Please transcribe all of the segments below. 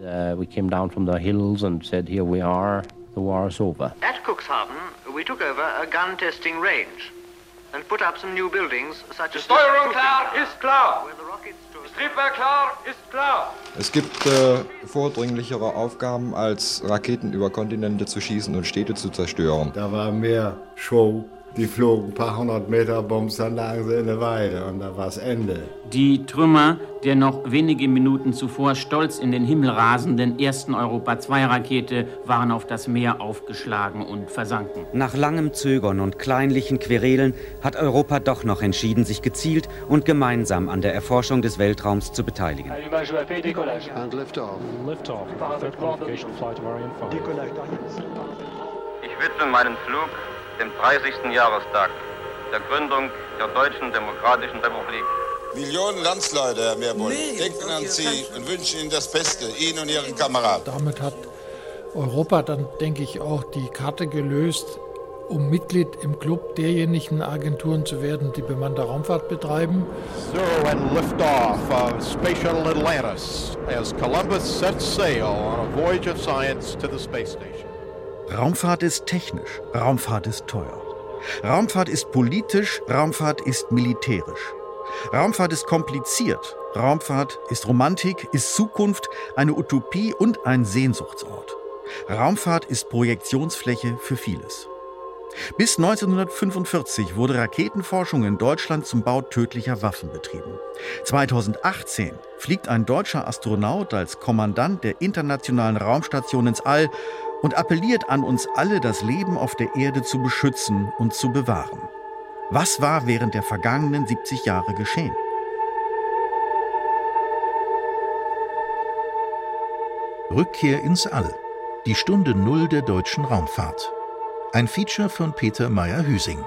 Uh, we came down from the hills and said, here we are, the war is over. At Cuxhaven, we took over a gun testing range and put up some new buildings such as... Steuerung klar, ist klar. Triebwerk klar, ist klar. Es gibt äh, vordringlichere Aufgaben, als Raketen über Kontinente zu schießen und Städte zu zerstören. Da war mehr Show die flogen ein paar hundert Meter Bombs, dann lagen sie in der Weide und da war es Ende. Die Trümmer der noch wenige Minuten zuvor stolz in den Himmel rasenden ersten Europa-2-Rakete waren auf das Meer aufgeschlagen und versanken. Nach langem Zögern und kleinlichen Querelen hat Europa doch noch entschieden, sich gezielt und gemeinsam an der Erforschung des Weltraums zu beteiligen. Ich widme meinen Flug dem 30. Jahrestag der Gründung der Deutschen Demokratischen Republik. Millionen Landsleute, Herr Meerbull, nee, denken an Sie und wünschen Ihnen das Beste, Ihnen und Ihren Kameraden. Damit hat Europa dann, denke ich, auch die Karte gelöst, um Mitglied im Club derjenigen Agenturen zu werden, die bemannte Raumfahrt betreiben. Zero and liftoff of Space Shuttle Atlantis as Columbus sets sail on a voyage of science to the space station. Raumfahrt ist technisch, Raumfahrt ist teuer. Raumfahrt ist politisch, Raumfahrt ist militärisch. Raumfahrt ist kompliziert, Raumfahrt ist Romantik, ist Zukunft, eine Utopie und ein Sehnsuchtsort. Raumfahrt ist Projektionsfläche für vieles. Bis 1945 wurde Raketenforschung in Deutschland zum Bau tödlicher Waffen betrieben. 2018 fliegt ein deutscher Astronaut als Kommandant der Internationalen Raumstation ins All und appelliert an uns alle, das Leben auf der Erde zu beschützen und zu bewahren. Was war während der vergangenen 70 Jahre geschehen? Rückkehr ins All. Die Stunde Null der deutschen Raumfahrt. Ein Feature von Peter Meyer-Hüsing.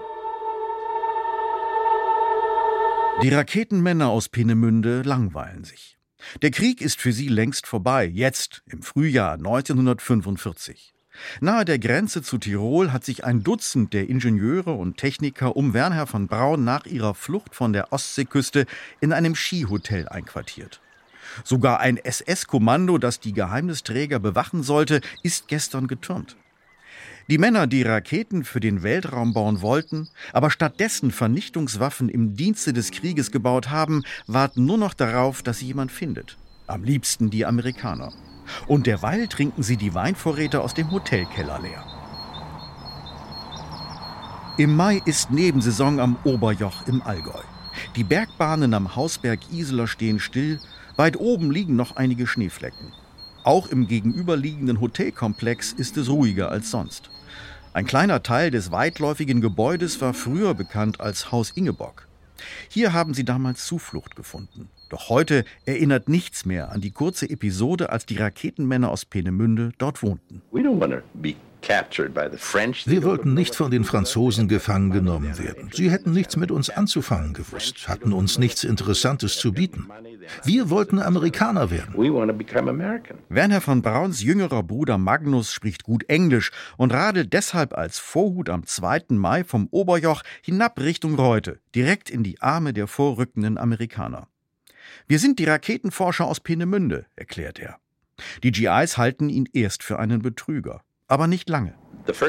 Die Raketenmänner aus Peenemünde langweilen sich. Der Krieg ist für sie längst vorbei, jetzt im Frühjahr 1945. Nahe der Grenze zu Tirol hat sich ein Dutzend der Ingenieure und Techniker um Wernher von Braun nach ihrer Flucht von der Ostseeküste in einem Skihotel einquartiert. Sogar ein SS-Kommando, das die Geheimnisträger bewachen sollte, ist gestern getürmt. Die Männer, die Raketen für den Weltraum bauen wollten, aber stattdessen Vernichtungswaffen im Dienste des Krieges gebaut haben, warten nur noch darauf, dass sie jemand findet. Am liebsten die Amerikaner. Und derweil trinken sie die Weinvorräte aus dem Hotelkeller leer. Im Mai ist Nebensaison am Oberjoch im Allgäu. Die Bergbahnen am Hausberg Iseler stehen still, weit oben liegen noch einige Schneeflecken. Auch im gegenüberliegenden Hotelkomplex ist es ruhiger als sonst. Ein kleiner Teil des weitläufigen Gebäudes war früher bekannt als Haus Ingeborg. Hier haben sie damals Zuflucht gefunden. Doch heute erinnert nichts mehr an die kurze Episode, als die Raketenmänner aus Peenemünde dort wohnten. Wir wollten nicht von den Franzosen gefangen genommen werden. Sie hätten nichts mit uns anzufangen gewusst, hatten uns nichts Interessantes zu bieten. Wir wollten Amerikaner werden. Werner von Brauns jüngerer Bruder Magnus spricht gut Englisch und radelt deshalb als Vorhut am 2. Mai vom Oberjoch hinab Richtung Reute, direkt in die Arme der vorrückenden Amerikaner. Wir sind die Raketenforscher aus Peenemünde, erklärt er. Die GIs halten ihn erst für einen Betrüger aber nicht lange. Das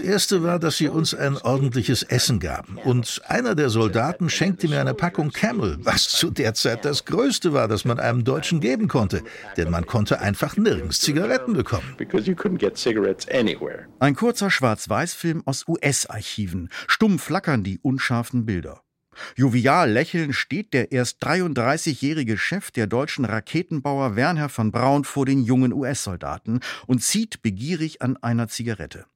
erste war, dass sie uns ein ordentliches Essen gaben. Und einer der Soldaten schenkte mir eine Packung Camel, was zu der Zeit das Größte war, das man einem Deutschen geben konnte. Denn man konnte einfach nirgends Zigaretten bekommen. Ein kurzer Schwarz-Weiß-Film aus US-Archiven. Stumm flackern die unscharfen Bilder. Jovial lächelnd steht der erst 33-jährige Chef der deutschen Raketenbauer Wernher von Braun vor den jungen US-Soldaten und zieht begierig an einer Zigarette.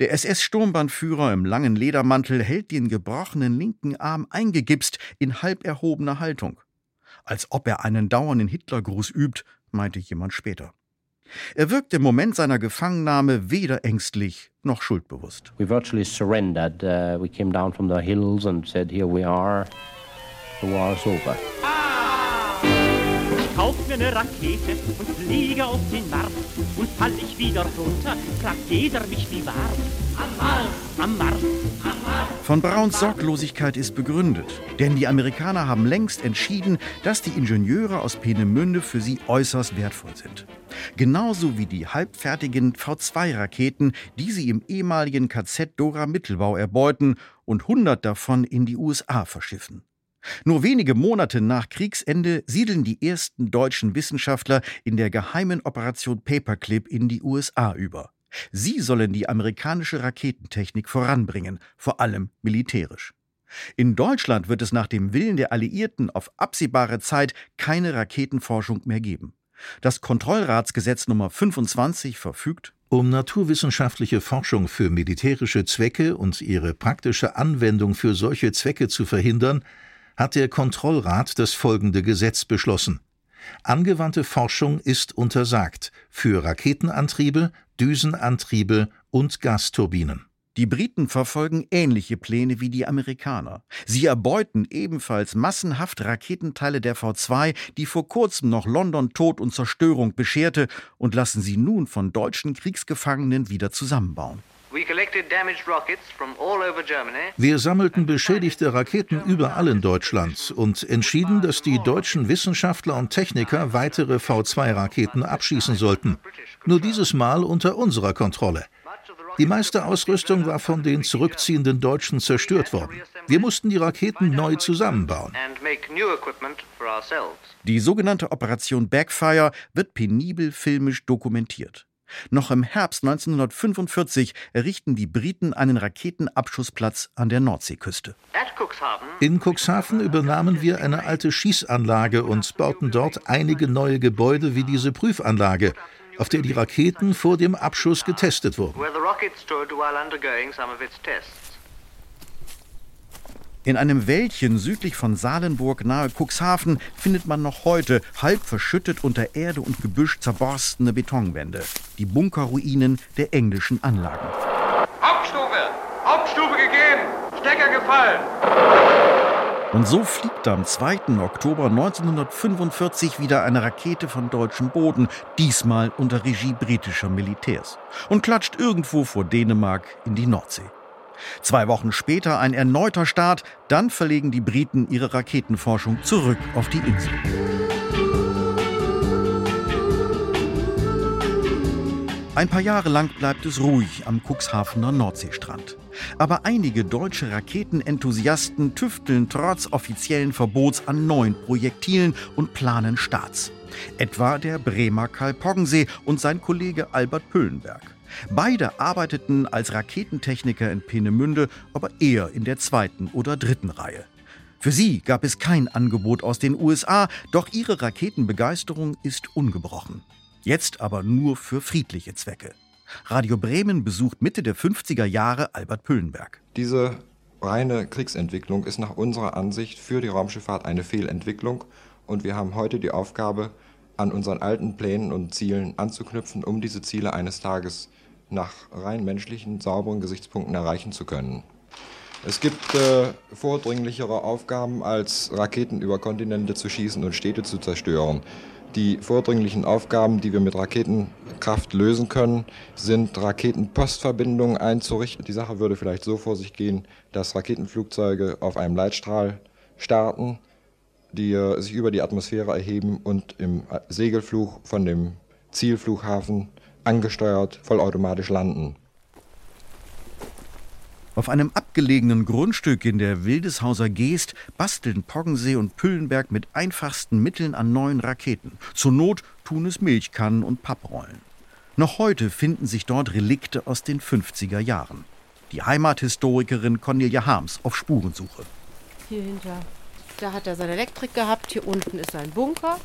Der SS-Sturmbannführer im langen Ledermantel hält den gebrochenen linken Arm eingegipst in halb erhobener Haltung. Als ob er einen dauernden Hitlergruß übt, meinte jemand später. Er wirkt im Moment seiner Gefangennahme weder ängstlich noch schuldbewusst. We virtually surrendered. Uh, we came down from the hills and said, here we are. The war is over. Ich kauf mir eine Rakete und fliege auf den Mars. Und fall ich wieder runter, fragt jeder mich wie Mars, am Mars, am Mars. Von Brauns Sorglosigkeit ist begründet, denn die Amerikaner haben längst entschieden, dass die Ingenieure aus Peenemünde für sie äußerst wertvoll sind. Genauso wie die halbfertigen V2-Raketen, die sie im ehemaligen KZ Dora Mittelbau erbeuten und 100 davon in die USA verschiffen. Nur wenige Monate nach Kriegsende siedeln die ersten deutschen Wissenschaftler in der geheimen Operation Paperclip in die USA über. Sie sollen die amerikanische Raketentechnik voranbringen, vor allem militärisch. In Deutschland wird es nach dem Willen der Alliierten auf absehbare Zeit keine Raketenforschung mehr geben. Das Kontrollratsgesetz Nummer 25 verfügt, um naturwissenschaftliche Forschung für militärische Zwecke und ihre praktische Anwendung für solche Zwecke zu verhindern, hat der Kontrollrat das folgende Gesetz beschlossen. Angewandte Forschung ist untersagt für Raketenantriebe, Düsenantriebe und Gasturbinen. Die Briten verfolgen ähnliche Pläne wie die Amerikaner. Sie erbeuten ebenfalls massenhaft Raketenteile der V2, die vor kurzem noch London Tod und Zerstörung bescherte, und lassen sie nun von deutschen Kriegsgefangenen wieder zusammenbauen. Wir sammelten beschädigte Raketen überall in Deutschland und entschieden, dass die deutschen Wissenschaftler und Techniker weitere V2-Raketen abschießen sollten. Nur dieses Mal unter unserer Kontrolle. Die meiste Ausrüstung war von den zurückziehenden Deutschen zerstört worden. Wir mussten die Raketen neu zusammenbauen. Die sogenannte Operation Backfire wird penibel filmisch dokumentiert. Noch im Herbst 1945 errichten die Briten einen Raketenabschussplatz an der Nordseeküste. In Cuxhaven übernahmen wir eine alte Schießanlage und bauten dort einige neue Gebäude wie diese Prüfanlage, auf der die Raketen vor dem Abschuss getestet wurden. In einem Wäldchen südlich von Salenburg nahe Cuxhaven findet man noch heute halb verschüttet unter Erde und Gebüsch zerborstene Betonwände, die Bunkerruinen der englischen Anlagen. Hauptstufe! Hauptstufe gegeben! Stecker gefallen! Und so fliegt am 2. Oktober 1945 wieder eine Rakete von deutschem Boden, diesmal unter Regie britischer Militärs, und klatscht irgendwo vor Dänemark in die Nordsee. Zwei Wochen später ein erneuter Start, dann verlegen die Briten ihre Raketenforschung zurück auf die Insel. Ein paar Jahre lang bleibt es ruhig am Cuxhavener Nordseestrand. Aber einige deutsche Raketenenthusiasten tüfteln trotz offiziellen Verbots an neuen Projektilen und planen Starts. Etwa der Bremer Karl Poggensee und sein Kollege Albert Püllenberg. Beide arbeiteten als Raketentechniker in Peenemünde, aber eher in der zweiten oder dritten Reihe. Für sie gab es kein Angebot aus den USA, doch ihre Raketenbegeisterung ist ungebrochen. Jetzt aber nur für friedliche Zwecke. Radio Bremen besucht Mitte der 50er Jahre Albert Püllenberg. Diese reine Kriegsentwicklung ist nach unserer Ansicht für die Raumschifffahrt eine Fehlentwicklung und wir haben heute die Aufgabe, an unseren alten Plänen und Zielen anzuknüpfen, um diese Ziele eines Tages nach rein menschlichen, sauberen Gesichtspunkten erreichen zu können. Es gibt äh, vordringlichere Aufgaben, als Raketen über Kontinente zu schießen und Städte zu zerstören. Die vordringlichen Aufgaben, die wir mit Raketenkraft lösen können, sind Raketenpostverbindungen einzurichten. Die Sache würde vielleicht so vor sich gehen, dass Raketenflugzeuge auf einem Leitstrahl starten, die äh, sich über die Atmosphäre erheben und im Segelflug von dem Zielflughafen angesteuert vollautomatisch landen. Auf einem abgelegenen Grundstück in der Wildeshauser Geest basteln Poggensee und Püllenberg mit einfachsten Mitteln an neuen Raketen. Zur Not tun es Milchkannen und Papprollen. Noch heute finden sich dort Relikte aus den 50er Jahren. Die Heimathistorikerin Cornelia Harms auf Spurensuche. Hier hinter. Da hat er seine Elektrik gehabt. Hier unten ist sein Bunker.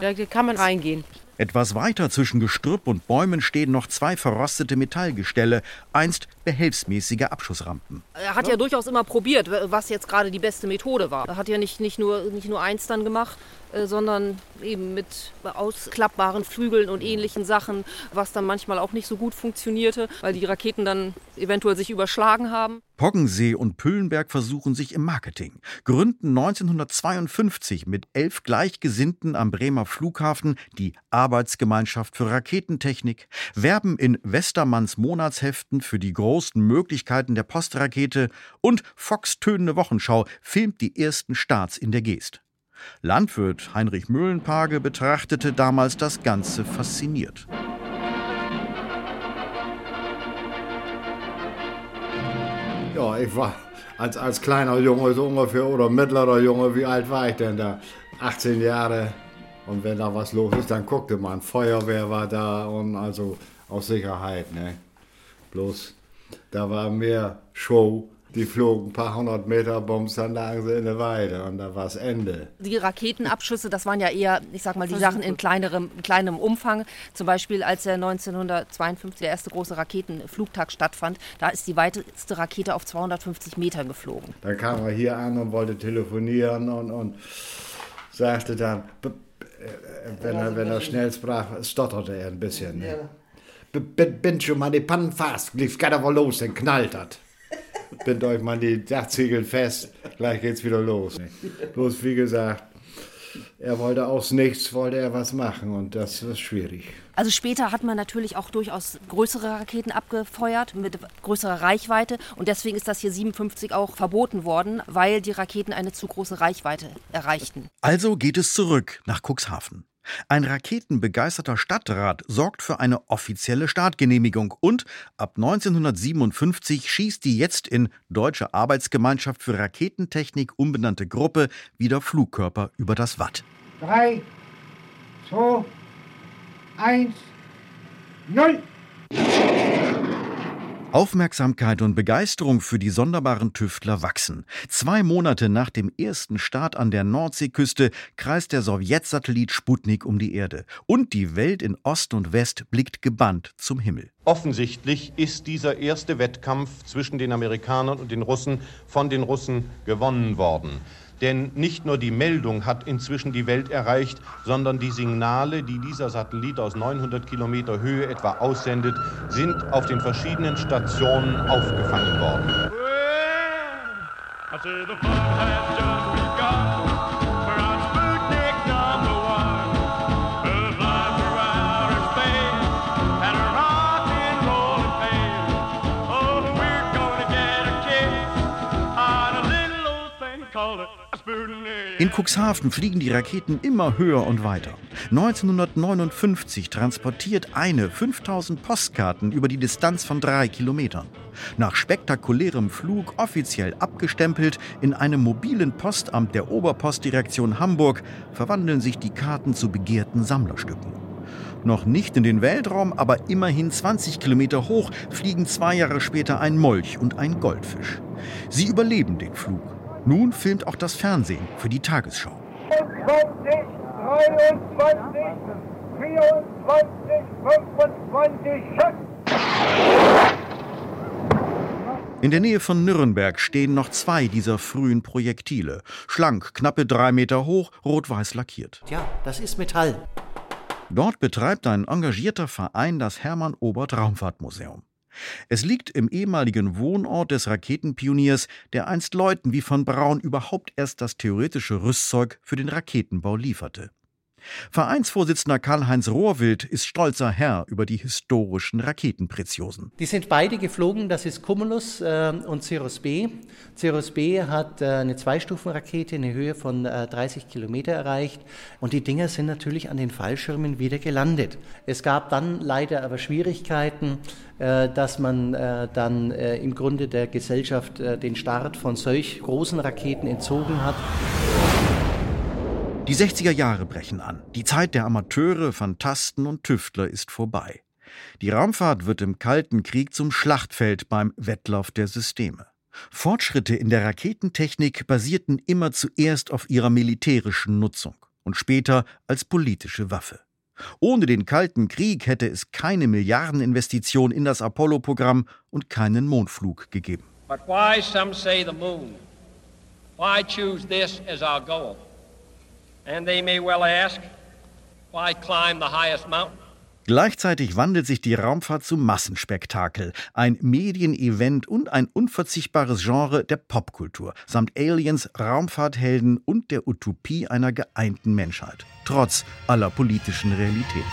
Da kann man reingehen. Etwas weiter zwischen Gestrüpp und Bäumen stehen noch zwei verrostete Metallgestelle, einst behelfsmäßige Abschussrampen. Er hat ja durchaus immer probiert, was jetzt gerade die beste Methode war. Er hat ja nicht, nicht, nur, nicht nur eins dann gemacht, äh, sondern eben mit ausklappbaren Flügeln und ähnlichen Sachen, was dann manchmal auch nicht so gut funktionierte, weil die Raketen dann eventuell sich überschlagen haben. Poggensee und Püllenberg versuchen sich im Marketing, gründen 1952 mit elf Gleichgesinnten am Bremer Flughafen die Arbeitsgemeinschaft für Raketentechnik, werben in Westermanns Monatsheften für die großen Möglichkeiten der Postrakete und Fox Tönende Wochenschau filmt die ersten Starts in der Geest. Landwirt Heinrich Mühlenpage betrachtete damals das Ganze fasziniert. Ich war als, als kleiner Junge so ungefähr oder mittlerer Junge, wie alt war ich denn da? 18 Jahre. Und wenn da was los ist, dann guckte man. Feuerwehr war da und also aus Sicherheit, ne? Bloß, da war mehr Show die flogen ein paar hundert Meter, bums, dann lagen sie in der Weide und da war es Ende. Die Raketenabschüsse, das waren ja eher, ich sag mal, die Sachen in kleinerem, kleinem Umfang. Zum Beispiel, als der 1952 der erste große Raketenflugtag stattfand, da ist die weiteste Rakete auf 250 Meter geflogen. Dann kam er hier an und wollte telefonieren und, und sagte dann, äh, wenn er, wenn er schnell sprach, stotterte er ein bisschen. Ne? Bin schon mal die Pannen fast, lief gerade wohl los, dann knallt hat bindet euch mal die Dachziegel fest, gleich geht's wieder los. Bloß wie gesagt, er wollte aus nichts, wollte er was machen und das ist schwierig. Also später hat man natürlich auch durchaus größere Raketen abgefeuert mit größerer Reichweite und deswegen ist das hier 57 auch verboten worden, weil die Raketen eine zu große Reichweite erreichten. Also geht es zurück nach Cuxhaven. Ein raketenbegeisterter Stadtrat sorgt für eine offizielle Startgenehmigung und ab 1957 schießt die jetzt in Deutsche Arbeitsgemeinschaft für Raketentechnik umbenannte Gruppe wieder Flugkörper über das Watt. 3, 2, 1, 0. Aufmerksamkeit und Begeisterung für die sonderbaren Tüftler wachsen. Zwei Monate nach dem ersten Start an der Nordseeküste kreist der Sowjetsatellit Sputnik um die Erde. Und die Welt in Ost und West blickt gebannt zum Himmel. Offensichtlich ist dieser erste Wettkampf zwischen den Amerikanern und den Russen von den Russen gewonnen worden. Denn nicht nur die Meldung hat inzwischen die Welt erreicht, sondern die Signale, die dieser Satellit aus 900 Kilometer Höhe etwa aussendet, sind auf den verschiedenen Stationen aufgefangen worden. In Cuxhaven fliegen die Raketen immer höher und weiter. 1959 transportiert eine 5000 Postkarten über die Distanz von drei Kilometern. Nach spektakulärem Flug offiziell abgestempelt in einem mobilen Postamt der Oberpostdirektion Hamburg verwandeln sich die Karten zu begehrten Sammlerstücken. Noch nicht in den Weltraum, aber immerhin 20 Kilometer hoch fliegen zwei Jahre später ein Molch und ein Goldfisch. Sie überleben den Flug nun filmt auch das Fernsehen für die Tagesschau. 23, 23, 24, 25, In der Nähe von Nürnberg stehen noch zwei dieser frühen Projektile. Schlank, knappe drei Meter hoch, rot-weiß lackiert. Tja, das ist Metall. Dort betreibt ein engagierter Verein das Hermann Obert Raumfahrtmuseum. Es liegt im ehemaligen Wohnort des Raketenpioniers, der einst Leuten wie von Braun überhaupt erst das theoretische Rüstzeug für den Raketenbau lieferte. Vereinsvorsitzender Karl-Heinz Rohrwild ist stolzer Herr über die historischen Raketenpreziosen. Die sind beide geflogen, das ist Cumulus äh, und Cirrus B. Cirrus B hat äh, eine Zweistufenrakete, eine Höhe von äh, 30 Kilometer erreicht und die Dinger sind natürlich an den Fallschirmen wieder gelandet. Es gab dann leider aber Schwierigkeiten, äh, dass man äh, dann äh, im Grunde der Gesellschaft den Start von solch großen Raketen entzogen hat. Die 60er Jahre brechen an. Die Zeit der Amateure, Fantasten und Tüftler ist vorbei. Die Raumfahrt wird im Kalten Krieg zum Schlachtfeld beim Wettlauf der Systeme. Fortschritte in der Raketentechnik basierten immer zuerst auf ihrer militärischen Nutzung und später als politische Waffe. Ohne den Kalten Krieg hätte es keine Milliardeninvestition in das Apollo-Programm und keinen Mondflug gegeben. But why some say the moon? Why choose this as our goal? And they may well ask, why climb the highest mountain? Gleichzeitig wandelt sich die Raumfahrt zum Massenspektakel, ein Medienevent und ein unverzichtbares Genre der Popkultur, samt Aliens, Raumfahrthelden und der Utopie einer geeinten Menschheit, trotz aller politischen Realitäten.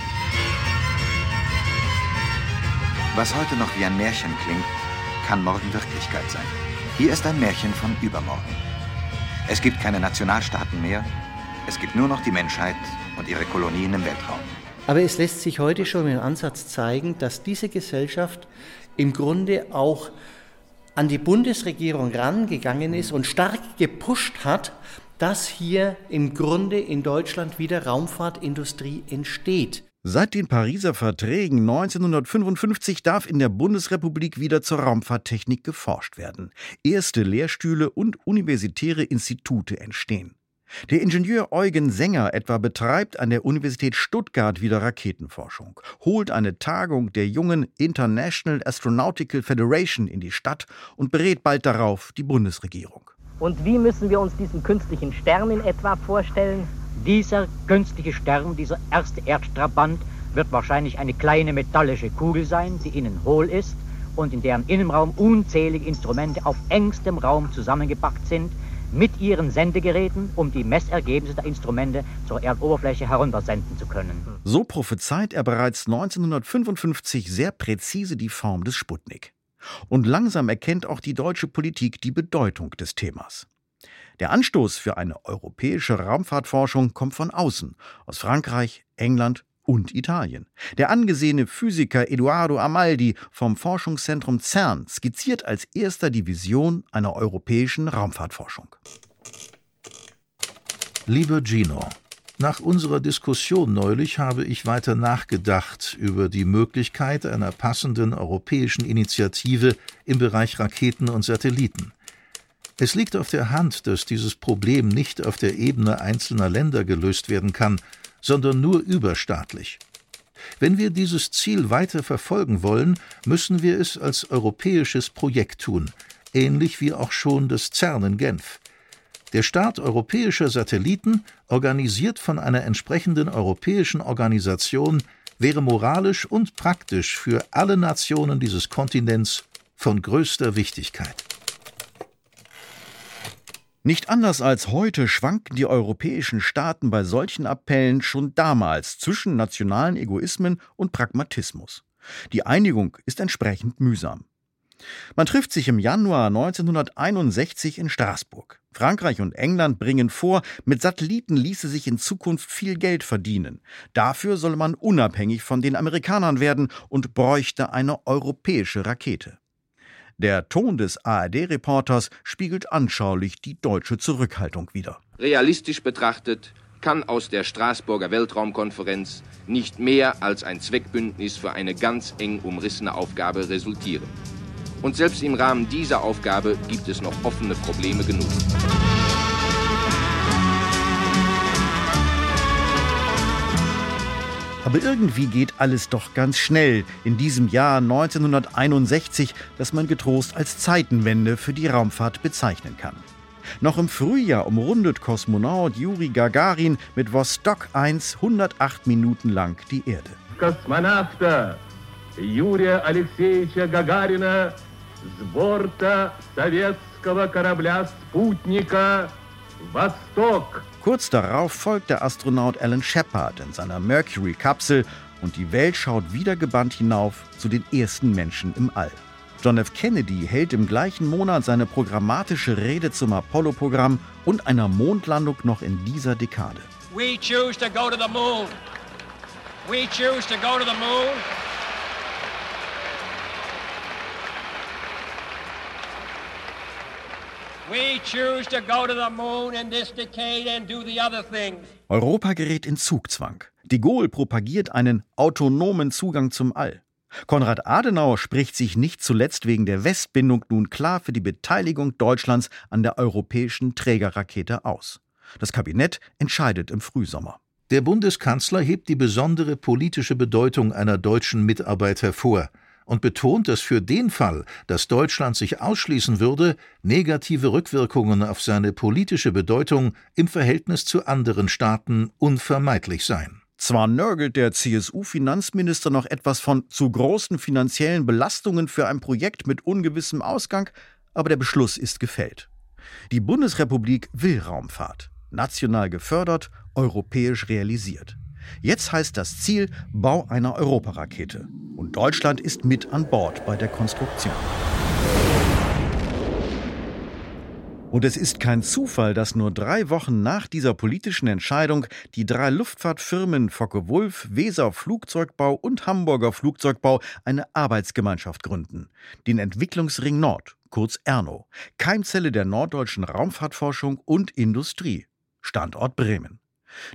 Was heute noch wie ein Märchen klingt, kann morgen Wirklichkeit sein. Hier ist ein Märchen von übermorgen. Es gibt keine Nationalstaaten mehr, es gibt nur noch die Menschheit und ihre Kolonien im Weltraum. Aber es lässt sich heute schon im Ansatz zeigen, dass diese Gesellschaft im Grunde auch an die Bundesregierung rangegangen ist und stark gepusht hat, dass hier im Grunde in Deutschland wieder Raumfahrtindustrie entsteht. Seit den Pariser Verträgen 1955 darf in der Bundesrepublik wieder zur Raumfahrttechnik geforscht werden. Erste Lehrstühle und universitäre Institute entstehen. Der Ingenieur Eugen Sänger etwa betreibt an der Universität Stuttgart wieder Raketenforschung, holt eine Tagung der jungen International Astronautical Federation in die Stadt und berät bald darauf die Bundesregierung. Und wie müssen wir uns diesen künstlichen Stern in etwa vorstellen? Dieser künstliche Stern, dieser erste Erdtrabant, wird wahrscheinlich eine kleine metallische Kugel sein, die innen hohl ist und in deren Innenraum unzählige Instrumente auf engstem Raum zusammengepackt sind, mit ihren Sendegeräten, um die Messergebnisse der Instrumente zur Erdoberfläche heruntersenden zu können. So prophezeit er bereits 1955 sehr präzise die Form des Sputnik. Und langsam erkennt auch die deutsche Politik die Bedeutung des Themas. Der Anstoß für eine europäische Raumfahrtforschung kommt von außen, aus Frankreich, England und Italien. Der angesehene Physiker Eduardo Amaldi vom Forschungszentrum CERN skizziert als erster die Vision einer europäischen Raumfahrtforschung. Lieber Gino, nach unserer Diskussion neulich habe ich weiter nachgedacht über die Möglichkeit einer passenden europäischen Initiative im Bereich Raketen und Satelliten. Es liegt auf der Hand, dass dieses Problem nicht auf der Ebene einzelner Länder gelöst werden kann, sondern nur überstaatlich. Wenn wir dieses Ziel weiter verfolgen wollen, müssen wir es als europäisches Projekt tun, ähnlich wie auch schon das CERN in Genf. Der Start europäischer Satelliten, organisiert von einer entsprechenden europäischen Organisation, wäre moralisch und praktisch für alle Nationen dieses Kontinents von größter Wichtigkeit. Nicht anders als heute schwanken die europäischen Staaten bei solchen Appellen schon damals zwischen nationalen Egoismen und Pragmatismus. Die Einigung ist entsprechend mühsam. Man trifft sich im Januar 1961 in Straßburg. Frankreich und England bringen vor, mit Satelliten ließe sich in Zukunft viel Geld verdienen. Dafür solle man unabhängig von den Amerikanern werden und bräuchte eine europäische Rakete. Der Ton des ARD-Reporters spiegelt anschaulich die deutsche Zurückhaltung wider. Realistisch betrachtet kann aus der Straßburger Weltraumkonferenz nicht mehr als ein Zweckbündnis für eine ganz eng umrissene Aufgabe resultieren. Und selbst im Rahmen dieser Aufgabe gibt es noch offene Probleme genug. Aber irgendwie geht alles doch ganz schnell in diesem Jahr 1961, das man getrost als Zeitenwende für die Raumfahrt bezeichnen kann. Noch im Frühjahr umrundet Kosmonaut Juri Gagarin mit Vostok 1 108 Minuten lang die Erde. Космонавта Юрия Алексеевича Гагарина с борта советского корабля «Спутника» Vostok Kurz darauf folgt der Astronaut Alan Shepard in seiner Mercury-Kapsel und die Welt schaut wieder gebannt hinauf zu den ersten Menschen im All. John F. Kennedy hält im gleichen Monat seine programmatische Rede zum Apollo-Programm und einer Mondlandung noch in dieser Dekade. We choose to go to the moon. We choose to go to the moon. We choose to go to the moon in this decade and do the other things. Europa gerät in Zugzwang. De Gaulle propagiert einen autonomen Zugang zum All. Konrad Adenauer spricht sich nicht zuletzt wegen der Westbindung nun klar für die Beteiligung Deutschlands an der europäischen Trägerrakete aus. Das Kabinett entscheidet im Frühsommer. Der Bundeskanzler hebt die besondere politische Bedeutung einer deutschen Mitarbeit hervor und betont, dass für den Fall, dass Deutschland sich ausschließen würde, negative Rückwirkungen auf seine politische Bedeutung im Verhältnis zu anderen Staaten unvermeidlich seien. Zwar nörgelt der CSU-Finanzminister noch etwas von zu großen finanziellen Belastungen für ein Projekt mit ungewissem Ausgang, aber der Beschluss ist gefällt. Die Bundesrepublik will Raumfahrt, national gefördert, europäisch realisiert. Jetzt heißt das Ziel Bau einer Europarakete. Und Deutschland ist mit an Bord bei der Konstruktion. Und es ist kein Zufall, dass nur drei Wochen nach dieser politischen Entscheidung die drei Luftfahrtfirmen Focke-Wulf, Weser Flugzeugbau und Hamburger Flugzeugbau eine Arbeitsgemeinschaft gründen. Den Entwicklungsring Nord, kurz ERNO, Keimzelle der norddeutschen Raumfahrtforschung und Industrie. Standort Bremen.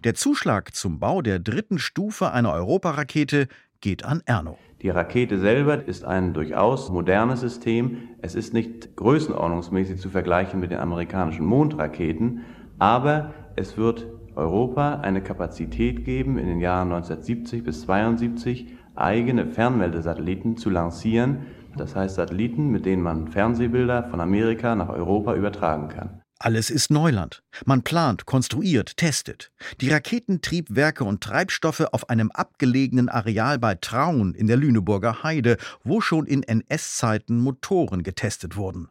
Der Zuschlag zum Bau der dritten Stufe einer Europarakete geht an Erno. Die Rakete selber ist ein durchaus modernes System. Es ist nicht größenordnungsmäßig zu vergleichen mit den amerikanischen Mondraketen, aber es wird Europa eine Kapazität geben, in den Jahren 1970 bis 1972 eigene Fernmeldesatelliten zu lancieren. Das heißt Satelliten, mit denen man Fernsehbilder von Amerika nach Europa übertragen kann. Alles ist Neuland. Man plant, konstruiert, testet. Die Raketentriebwerke und Treibstoffe auf einem abgelegenen Areal bei Traun in der Lüneburger Heide, wo schon in NS-Zeiten Motoren getestet wurden.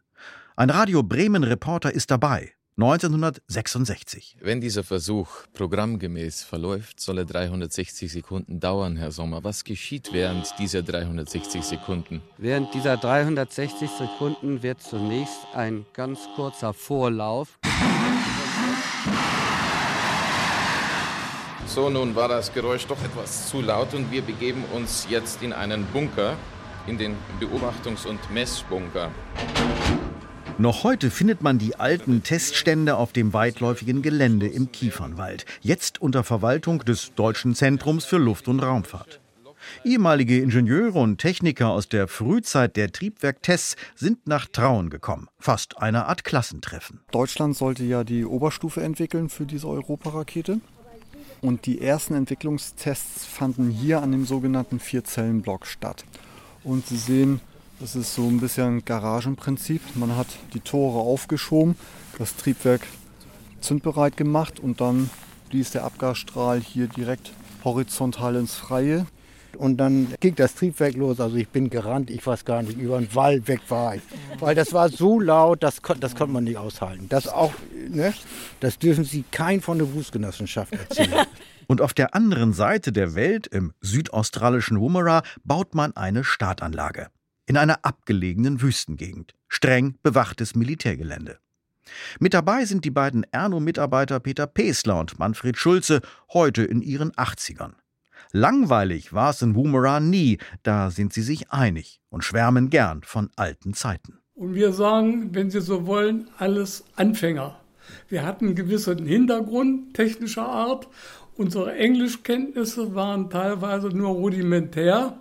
Ein Radio Bremen-Reporter ist dabei. 1966. Wenn dieser Versuch programmgemäß verläuft, soll er 360 Sekunden dauern, Herr Sommer. Was geschieht während dieser 360 Sekunden? Während dieser 360 Sekunden wird zunächst ein ganz kurzer Vorlauf. So, nun war das Geräusch doch etwas zu laut und wir begeben uns jetzt in einen Bunker, in den Beobachtungs- und Messbunker. Noch heute findet man die alten Teststände auf dem weitläufigen Gelände im Kiefernwald, jetzt unter Verwaltung des Deutschen Zentrums für Luft- und Raumfahrt. Ehemalige Ingenieure und Techniker aus der Frühzeit der Triebwerktests sind nach Traun gekommen. Fast eine Art Klassentreffen. Deutschland sollte ja die Oberstufe entwickeln für diese Europarakete. Und die ersten Entwicklungstests fanden hier an dem sogenannten Vierzellenblock statt. Und Sie sehen, das ist so ein bisschen Garagenprinzip. Man hat die Tore aufgeschoben, das Triebwerk zündbereit gemacht und dann blies der Abgasstrahl hier direkt horizontal ins Freie. Und dann ging das Triebwerk los. Also ich bin gerannt, ich weiß gar nicht, über den Wald weg war ich. Weil das war so laut, das, das konnte man nicht aushalten. Das auch, ne, das dürfen Sie kein von der Berufsgenossenschaft erzählen. Und auf der anderen Seite der Welt, im südaustralischen Woomera, baut man eine Startanlage in einer abgelegenen Wüstengegend. Streng bewachtes Militärgelände. Mit dabei sind die beiden Erno-Mitarbeiter Peter Pesler und Manfred Schulze, heute in ihren 80ern. Langweilig war es in Woomera nie, da sind sie sich einig und schwärmen gern von alten Zeiten. Und wir sagen, wenn Sie so wollen, alles Anfänger. Wir hatten einen gewissen Hintergrund technischer Art. Unsere Englischkenntnisse waren teilweise nur rudimentär.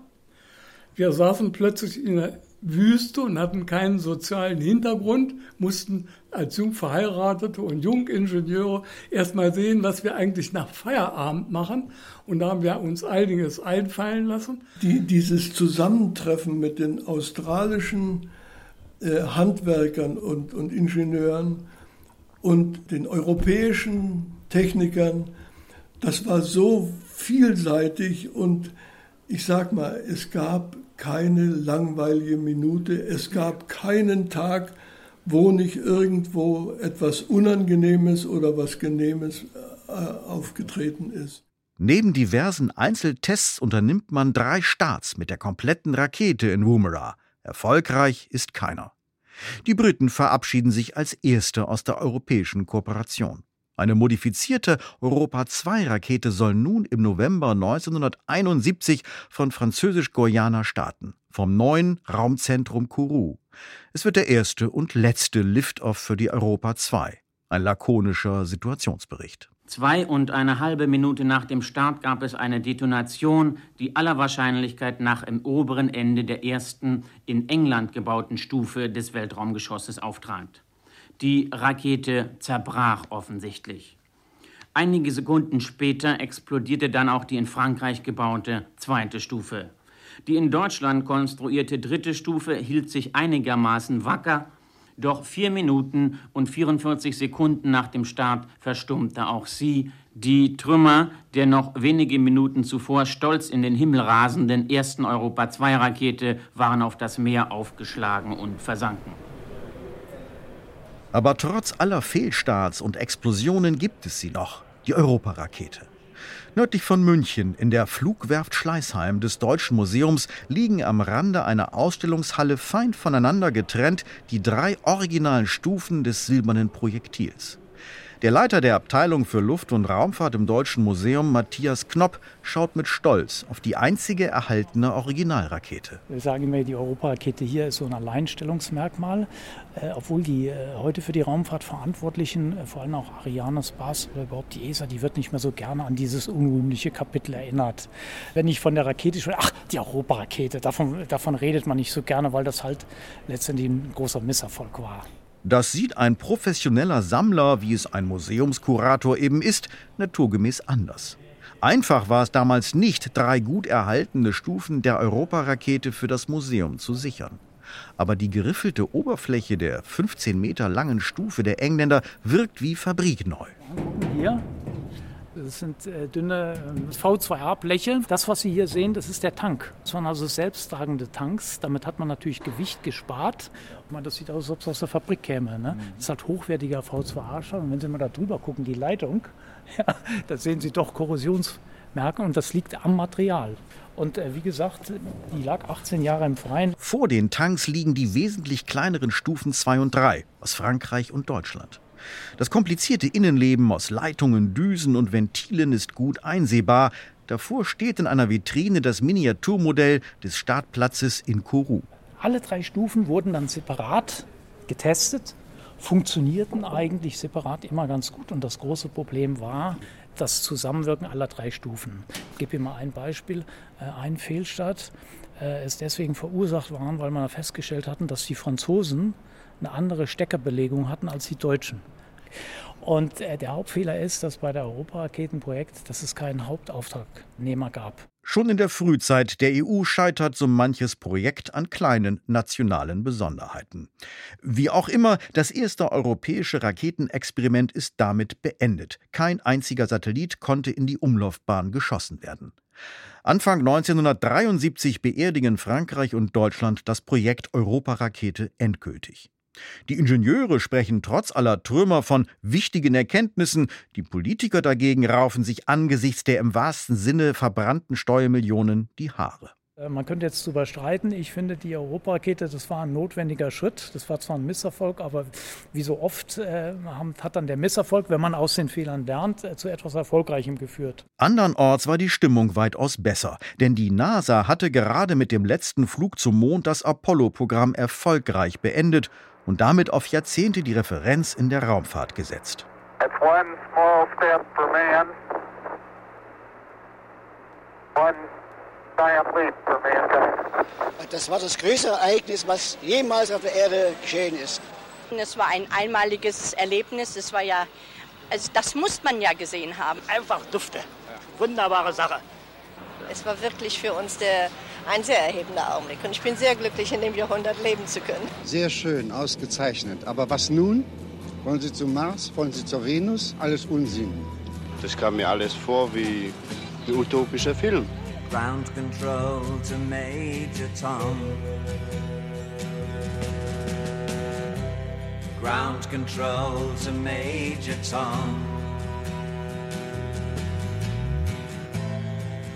Wir saßen plötzlich in der Wüste und hatten keinen sozialen Hintergrund, mussten als jung verheiratete und Jungingenieure erstmal sehen, was wir eigentlich nach Feierabend machen. Und da haben wir uns einiges einfallen lassen. Die, dieses Zusammentreffen mit den australischen äh, Handwerkern und, und Ingenieuren und den europäischen Technikern, das war so vielseitig und ich sag mal, es gab keine langweilige Minute. Es gab keinen Tag, wo nicht irgendwo etwas Unangenehmes oder was Genehmes äh, aufgetreten ist. Neben diversen Einzeltests unternimmt man drei Starts mit der kompletten Rakete in Woomera. Erfolgreich ist keiner. Die Briten verabschieden sich als erste aus der europäischen Kooperation. Eine modifizierte Europa-2-Rakete soll nun im November 1971 von Französisch-Guyana starten, vom neuen Raumzentrum Kourou. Es wird der erste und letzte Liftoff für die Europa 2. Ein lakonischer Situationsbericht. Zwei und eine halbe Minute nach dem Start gab es eine Detonation, die aller Wahrscheinlichkeit nach im oberen Ende der ersten in England gebauten Stufe des Weltraumgeschosses auftrat. Die Rakete zerbrach offensichtlich. Einige Sekunden später explodierte dann auch die in Frankreich gebaute zweite Stufe. Die in Deutschland konstruierte dritte Stufe hielt sich einigermaßen wacker. Doch vier Minuten und 44 Sekunden nach dem Start verstummte auch sie. Die Trümmer der noch wenige Minuten zuvor stolz in den Himmel rasenden ersten Europa-2-Rakete waren auf das Meer aufgeschlagen und versanken. Aber trotz aller Fehlstarts und Explosionen gibt es sie noch, die Europarakete. Nördlich von München, in der Flugwerft Schleißheim des Deutschen Museums, liegen am Rande einer Ausstellungshalle fein voneinander getrennt die drei originalen Stufen des silbernen Projektils. Der Leiter der Abteilung für Luft- und Raumfahrt im Deutschen Museum, Matthias Knopp, schaut mit Stolz auf die einzige erhaltene Originalrakete. Wir sagen immer, die Europarakete hier ist so ein Alleinstellungsmerkmal, äh, obwohl die äh, heute für die Raumfahrt Verantwortlichen, äh, vor allem auch Arianespace oder überhaupt die ESA, die wird nicht mehr so gerne an dieses unrühmliche Kapitel erinnert. Wenn ich von der Rakete spreche, ach, die Europarakete, davon, davon redet man nicht so gerne, weil das halt letztendlich ein großer Misserfolg war. Das sieht ein professioneller Sammler, wie es ein Museumskurator eben ist, naturgemäß anders. Einfach war es damals nicht, drei gut erhaltene Stufen der Europarakete für das Museum zu sichern. Aber die geriffelte Oberfläche der 15 Meter langen Stufe der Engländer wirkt wie fabrikneu. Hier, das sind äh, dünne äh, V2A-Bleche. Das, was Sie hier sehen, das ist der Tank. Das waren also selbsttragende Tanks. Damit hat man natürlich Gewicht gespart. Das sieht aus, als ob es aus der Fabrik käme. Ne? Das ist halt hochwertiger V2A-Stahl. Und wenn Sie mal da drüber gucken, die Leitung, ja, da sehen Sie doch Korrosionsmerke und das liegt am Material. Und äh, wie gesagt, die lag 18 Jahre im Freien. Vor den Tanks liegen die wesentlich kleineren Stufen 2 und 3 aus Frankreich und Deutschland. Das komplizierte Innenleben aus Leitungen, Düsen und Ventilen ist gut einsehbar. Davor steht in einer Vitrine das Miniaturmodell des Startplatzes in Kourou. Alle drei Stufen wurden dann separat getestet, funktionierten eigentlich separat immer ganz gut. Und das große Problem war das Zusammenwirken aller drei Stufen. Ich gebe Ihnen mal ein Beispiel. Äh, ein Fehlstart äh, ist deswegen verursacht worden, weil man festgestellt hatten, dass die Franzosen eine andere Steckerbelegung hatten als die Deutschen. Und äh, der Hauptfehler ist, dass bei der Europaraketenprojekt, dass es keinen Hauptauftragnehmer gab. Schon in der Frühzeit der EU scheitert so manches Projekt an kleinen nationalen Besonderheiten. Wie auch immer, das erste europäische Raketenexperiment ist damit beendet. Kein einziger Satellit konnte in die Umlaufbahn geschossen werden. Anfang 1973 beerdigen Frankreich und Deutschland das Projekt Europarakete endgültig. Die Ingenieure sprechen trotz aller Trümmer von wichtigen Erkenntnissen, die Politiker dagegen raufen sich angesichts der im wahrsten Sinne verbrannten Steuermillionen die Haare. Äh, man könnte jetzt darüber streiten. Ich finde, die Europarakete, das war ein notwendiger Schritt. Das war zwar ein Misserfolg, aber wie so oft äh, hat dann der Misserfolg, wenn man aus den Fehlern lernt, äh, zu etwas Erfolgreichem geführt. Andernorts war die Stimmung weitaus besser, denn die NASA hatte gerade mit dem letzten Flug zum Mond das Apollo-Programm erfolgreich beendet und damit auf Jahrzehnte die Referenz in der Raumfahrt gesetzt. Das war das größte Ereignis, was jemals auf der Erde geschehen ist. Es war ein einmaliges Erlebnis. Es war ja, also das muss man ja gesehen haben. Einfach dufte. Wunderbare Sache. Es war wirklich für uns der, ein sehr erhebender Augenblick. Und ich bin sehr glücklich, in dem Jahrhundert leben zu können. Sehr schön, ausgezeichnet. Aber was nun? Wollen Sie zum Mars? Wollen Sie zur Venus? Alles Unsinn. Das kam mir alles vor wie ein utopischer Film. Ground control to Major Tom. Ground control to Major Tom.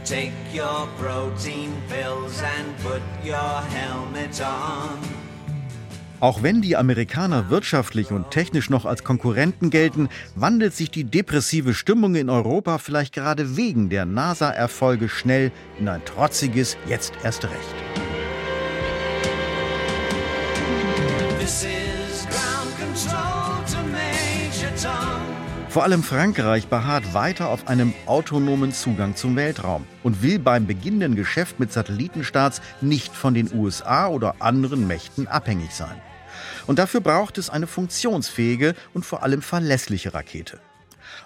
Take your protein pills and put your helmet on. Auch wenn die Amerikaner wirtschaftlich und technisch noch als Konkurrenten gelten, wandelt sich die depressive Stimmung in Europa vielleicht gerade wegen der NASA-Erfolge schnell in ein trotziges Jetzt erst recht. Vor allem Frankreich beharrt weiter auf einem autonomen Zugang zum Weltraum und will beim beginnenden Geschäft mit Satellitenstarts nicht von den USA oder anderen Mächten abhängig sein. Und dafür braucht es eine funktionsfähige und vor allem verlässliche Rakete.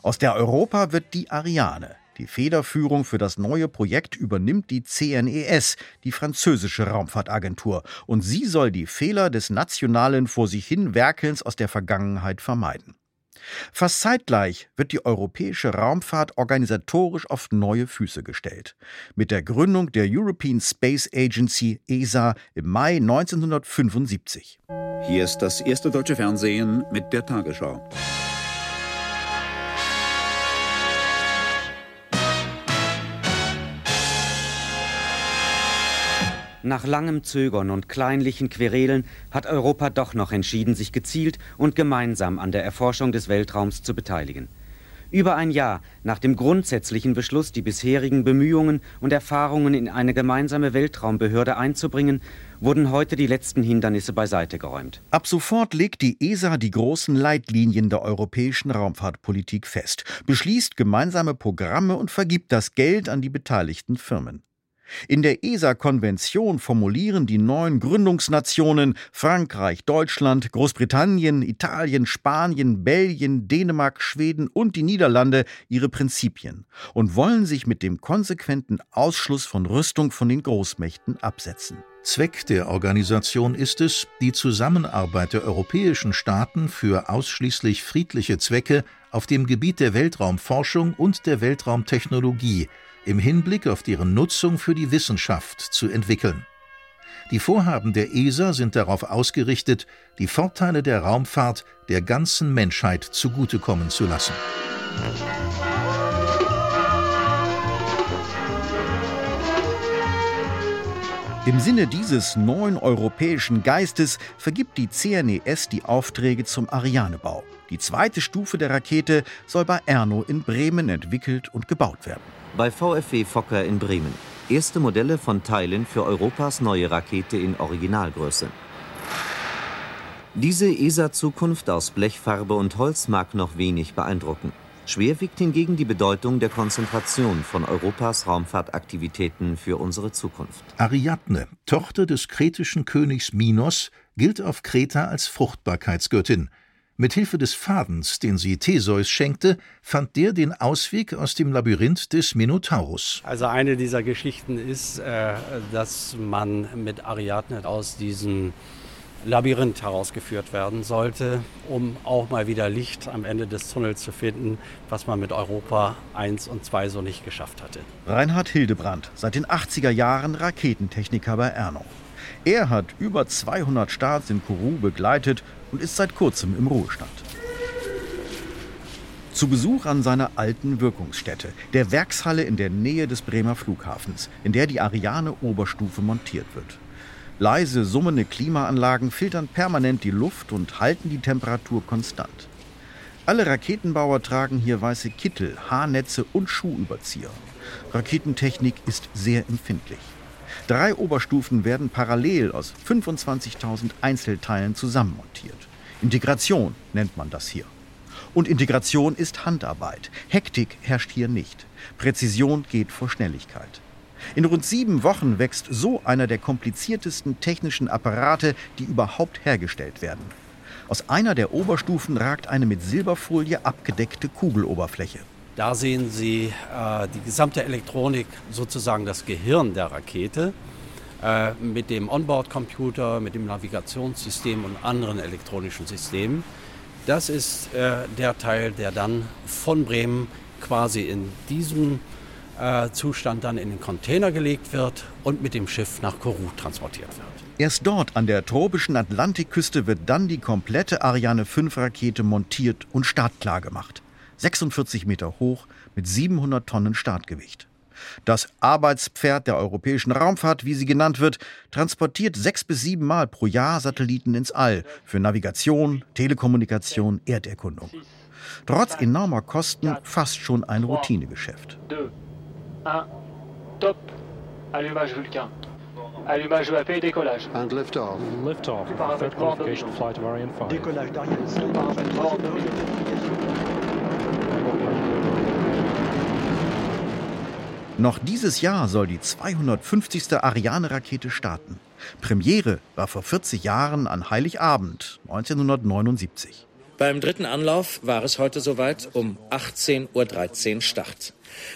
Aus der Europa wird die Ariane, Die Federführung für das neue Projekt übernimmt die CNES, die französische Raumfahrtagentur, und sie soll die Fehler des nationalen vor sich hin Werkelns aus der Vergangenheit vermeiden. Fast zeitgleich wird die europäische Raumfahrt organisatorisch auf neue Füße gestellt. Mit der Gründung der European Space Agency ESA im Mai 1975. Hier ist das erste deutsche Fernsehen mit der Tagesschau. Nach langem Zögern und kleinlichen Querelen hat Europa doch noch entschieden, sich gezielt und gemeinsam an der Erforschung des Weltraums zu beteiligen. Über ein Jahr nach dem grundsätzlichen Beschluss, die bisherigen Bemühungen und Erfahrungen in eine gemeinsame Weltraumbehörde einzubringen, wurden heute die letzten Hindernisse beiseite geräumt. Ab sofort legt die ESA die großen Leitlinien der europäischen Raumfahrtpolitik fest, beschließt gemeinsame Programme und vergibt das Geld an die beteiligten Firmen. In der ESA-Konvention formulieren die neun Gründungsnationen Frankreich, Deutschland, Großbritannien, Italien, Spanien, Belgien, Dänemark, Schweden und die Niederlande ihre Prinzipien und wollen sich mit dem konsequenten Ausschluss von Rüstung von den Großmächten absetzen. Zweck der Organisation ist es, die Zusammenarbeit der europäischen Staaten für ausschließlich friedliche Zwecke auf dem Gebiet der Weltraumforschung und der Weltraumtechnologie im Hinblick auf deren Nutzung für die Wissenschaft zu entwickeln. Die Vorhaben der ESA sind darauf ausgerichtet, die Vorteile der Raumfahrt der ganzen Menschheit zugutekommen zu lassen. Im Sinne dieses neuen europäischen Geistes vergibt die CNES die Aufträge zum Arianebau. Die zweite Stufe der Rakete soll bei Erno in Bremen entwickelt und gebaut werden bei VfW Fokker in Bremen. Erste Modelle von Teilen für Europas neue Rakete in Originalgröße. Diese ESA-Zukunft aus Blechfarbe und Holz mag noch wenig beeindrucken. Schwer wiegt hingegen die Bedeutung der Konzentration von Europas Raumfahrtaktivitäten für unsere Zukunft. Ariadne, Tochter des kretischen Königs Minos, gilt auf Kreta als Fruchtbarkeitsgöttin. Mit Hilfe des Fadens, den sie Theseus schenkte, fand der den Ausweg aus dem Labyrinth des Minotaurus. Also eine dieser Geschichten ist, äh, dass man mit Ariadne aus diesem Labyrinth herausgeführt werden sollte, um auch mal wieder Licht am Ende des Tunnels zu finden, was man mit Europa 1 und 2 so nicht geschafft hatte. Reinhard Hildebrandt, seit den 80er Jahren Raketentechniker bei Erno. Er hat über 200 Starts in Kourou begleitet und ist seit kurzem im Ruhestand. Zu Besuch an seiner alten Wirkungsstätte, der Werkshalle in der Nähe des Bremer Flughafens, in der die Ariane Oberstufe montiert wird. Leise summende Klimaanlagen filtern permanent die Luft und halten die Temperatur konstant. Alle Raketenbauer tragen hier weiße Kittel, Haarnetze und Schuhüberzieher. Raketentechnik ist sehr empfindlich. Drei Oberstufen werden parallel aus 25.000 Einzelteilen zusammenmontiert. Integration nennt man das hier. Und Integration ist Handarbeit. Hektik herrscht hier nicht. Präzision geht vor Schnelligkeit. In rund sieben Wochen wächst so einer der kompliziertesten technischen Apparate, die überhaupt hergestellt werden. Aus einer der Oberstufen ragt eine mit Silberfolie abgedeckte Kugeloberfläche. Da sehen Sie äh, die gesamte Elektronik, sozusagen das Gehirn der Rakete, äh, mit dem Onboard-Computer, mit dem Navigationssystem und anderen elektronischen Systemen. Das ist äh, der Teil, der dann von Bremen quasi in diesem äh, Zustand dann in den Container gelegt wird und mit dem Schiff nach Kourou transportiert wird. Erst dort an der tropischen Atlantikküste wird dann die komplette Ariane 5 Rakete montiert und startklar gemacht. 46 Meter hoch mit 700 Tonnen Startgewicht. Das Arbeitspferd der europäischen Raumfahrt, wie sie genannt wird, transportiert sechs bis sieben Mal pro Jahr Satelliten ins All für Navigation, Telekommunikation, Erderkundung. Trotz enormer Kosten fast schon ein Routinegeschäft. Top. Allumage Vulcan. Allumage EAP, décollage. And lift off. Lift off. Third qualification flight of Ariane 5. Décollage d'Ariane 5. Noch dieses Jahr soll die 250. Ariane-Rakete starten. Premiere war vor 40 Jahren an Heiligabend 1979. Beim dritten Anlauf war es heute soweit um 18.13 Uhr Start.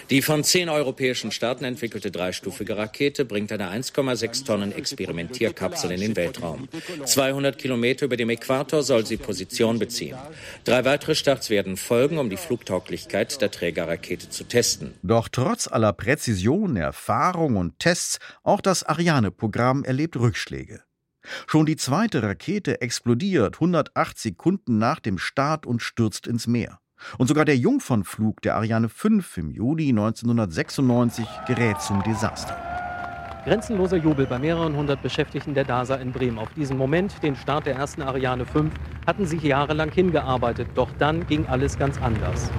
Die von zehn europäischen Staaten entwickelte dreistufige Rakete bringt eine 1,6 Tonnen Experimentierkapsel in den Weltraum. 200 Kilometer über dem Äquator soll sie Position beziehen. Drei weitere Starts werden folgen, um die Flugtauglichkeit der Trägerrakete zu testen. Doch trotz aller Präzision, Erfahrung und Tests, auch das Ariane-Programm erlebt Rückschläge. Schon die zweite Rakete explodiert 108 Sekunden nach dem Start und stürzt ins Meer. Und sogar der Jungfernflug der Ariane 5 im Juli 1996 gerät zum Desaster. Grenzenloser Jubel bei mehreren hundert Beschäftigten der DASA in Bremen. Auf diesen Moment, den Start der ersten Ariane 5, hatten sie jahrelang hingearbeitet. Doch dann ging alles ganz anders.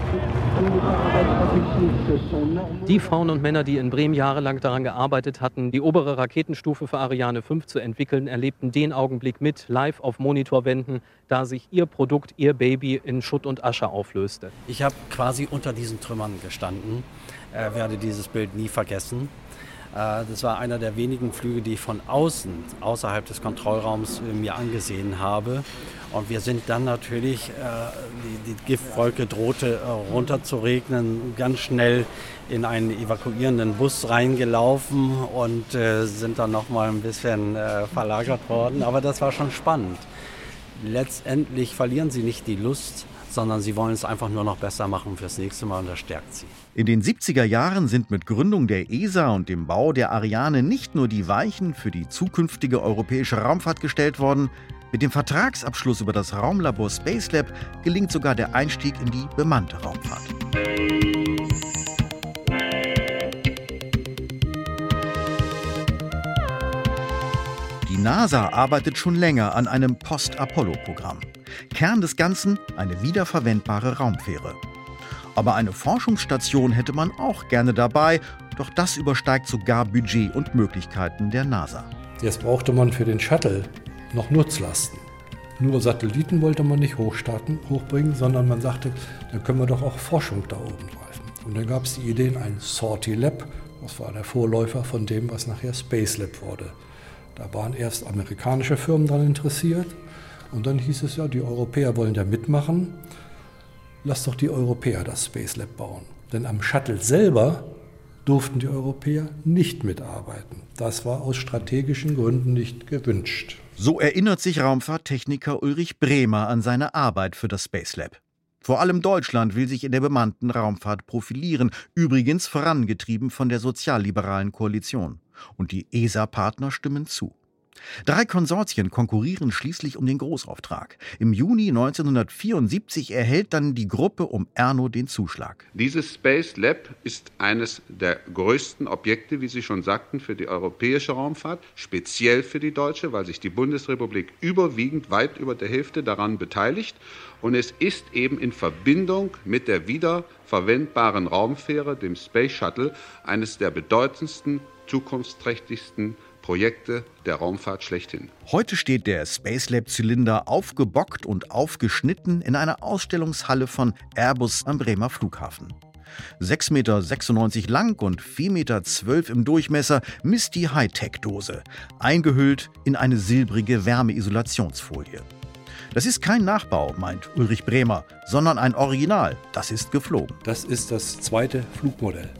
Die Frauen und Männer, die in Bremen jahrelang daran gearbeitet hatten, die obere Raketenstufe für Ariane 5 zu entwickeln, erlebten den Augenblick mit live auf Monitorwänden, da sich ihr Produkt, ihr Baby in Schutt und Asche auflöste. Ich habe quasi unter diesen Trümmern gestanden, äh, werde dieses Bild nie vergessen. Äh, das war einer der wenigen Flüge, die ich von außen, außerhalb des Kontrollraums, äh, mir angesehen habe. Und wir sind dann natürlich, äh, die, Giftwolke drohte runter zu regnen, ganz schnell in einen evakuierenden Bus reingelaufen und sind dann noch mal ein bisschen verlagert worden. Aber das war schon spannend. Letztendlich verlieren sie nicht die Lust, sondern sie wollen es einfach nur noch besser machen fürs nächste Mal und das stärkt sie. In den 70er Jahren sind mit Gründung der ESA und dem Bau der Ariane nicht nur die Weichen für die zukünftige europäische Raumfahrt gestellt worden, mit dem Vertragsabschluss über das Raumlabor Space Lab gelingt sogar der Einstieg in die bemannte Raumfahrt. Die NASA arbeitet schon länger an einem Post-Apollo-Programm. Kern des Ganzen eine wiederverwendbare Raumfähre. Aber eine Forschungsstation hätte man auch gerne dabei, doch das übersteigt sogar Budget und Möglichkeiten der NASA. Jetzt brauchte man für den Shuttle noch Nutzlasten. Nur Satelliten wollte man nicht hochstarten, hochbringen, sondern man sagte, dann können wir doch auch Forschung da oben greifen. Und dann gab es die Idee, ein Sortie Lab, das war der Vorläufer von dem, was nachher Space Lab wurde. Da waren erst amerikanische Firmen daran interessiert und dann hieß es ja, die Europäer wollen da mitmachen lass doch die Europäer das Space Lab bauen. Denn am Shuttle selber durften die Europäer nicht mitarbeiten. Das war aus strategischen Gründen nicht gewünscht. So erinnert sich Raumfahrttechniker Ulrich Bremer an seine Arbeit für das Space Lab. Vor allem Deutschland will sich in der bemannten Raumfahrt profilieren, übrigens vorangetrieben von der sozialliberalen Koalition. Und die ESA-Partner stimmen zu. Drei Konsortien konkurrieren schließlich um den Großauftrag. Im Juni 1974 erhält dann die Gruppe um Erno den Zuschlag. Dieses Space Lab ist eines der größten Objekte, wie Sie schon sagten, für die europäische Raumfahrt, speziell für die deutsche, weil sich die Bundesrepublik überwiegend weit über der Hälfte daran beteiligt. Und es ist eben in Verbindung mit der wiederverwendbaren Raumfähre, dem Space Shuttle, eines der bedeutendsten, zukunftsträchtigsten Projekte der Raumfahrt schlechthin. Heute steht der Space Lab Zylinder aufgebockt und aufgeschnitten in einer Ausstellungshalle von Airbus am Bremer Flughafen. 6,96 Meter lang und 4,12 Meter im Durchmesser misst die Hightech-Dose, eingehüllt in eine silbrige Wärmeisolationsfolie. Das ist kein Nachbau, meint Ulrich Bremer, sondern ein Original. Das ist geflogen. Das ist das zweite Flugmodell.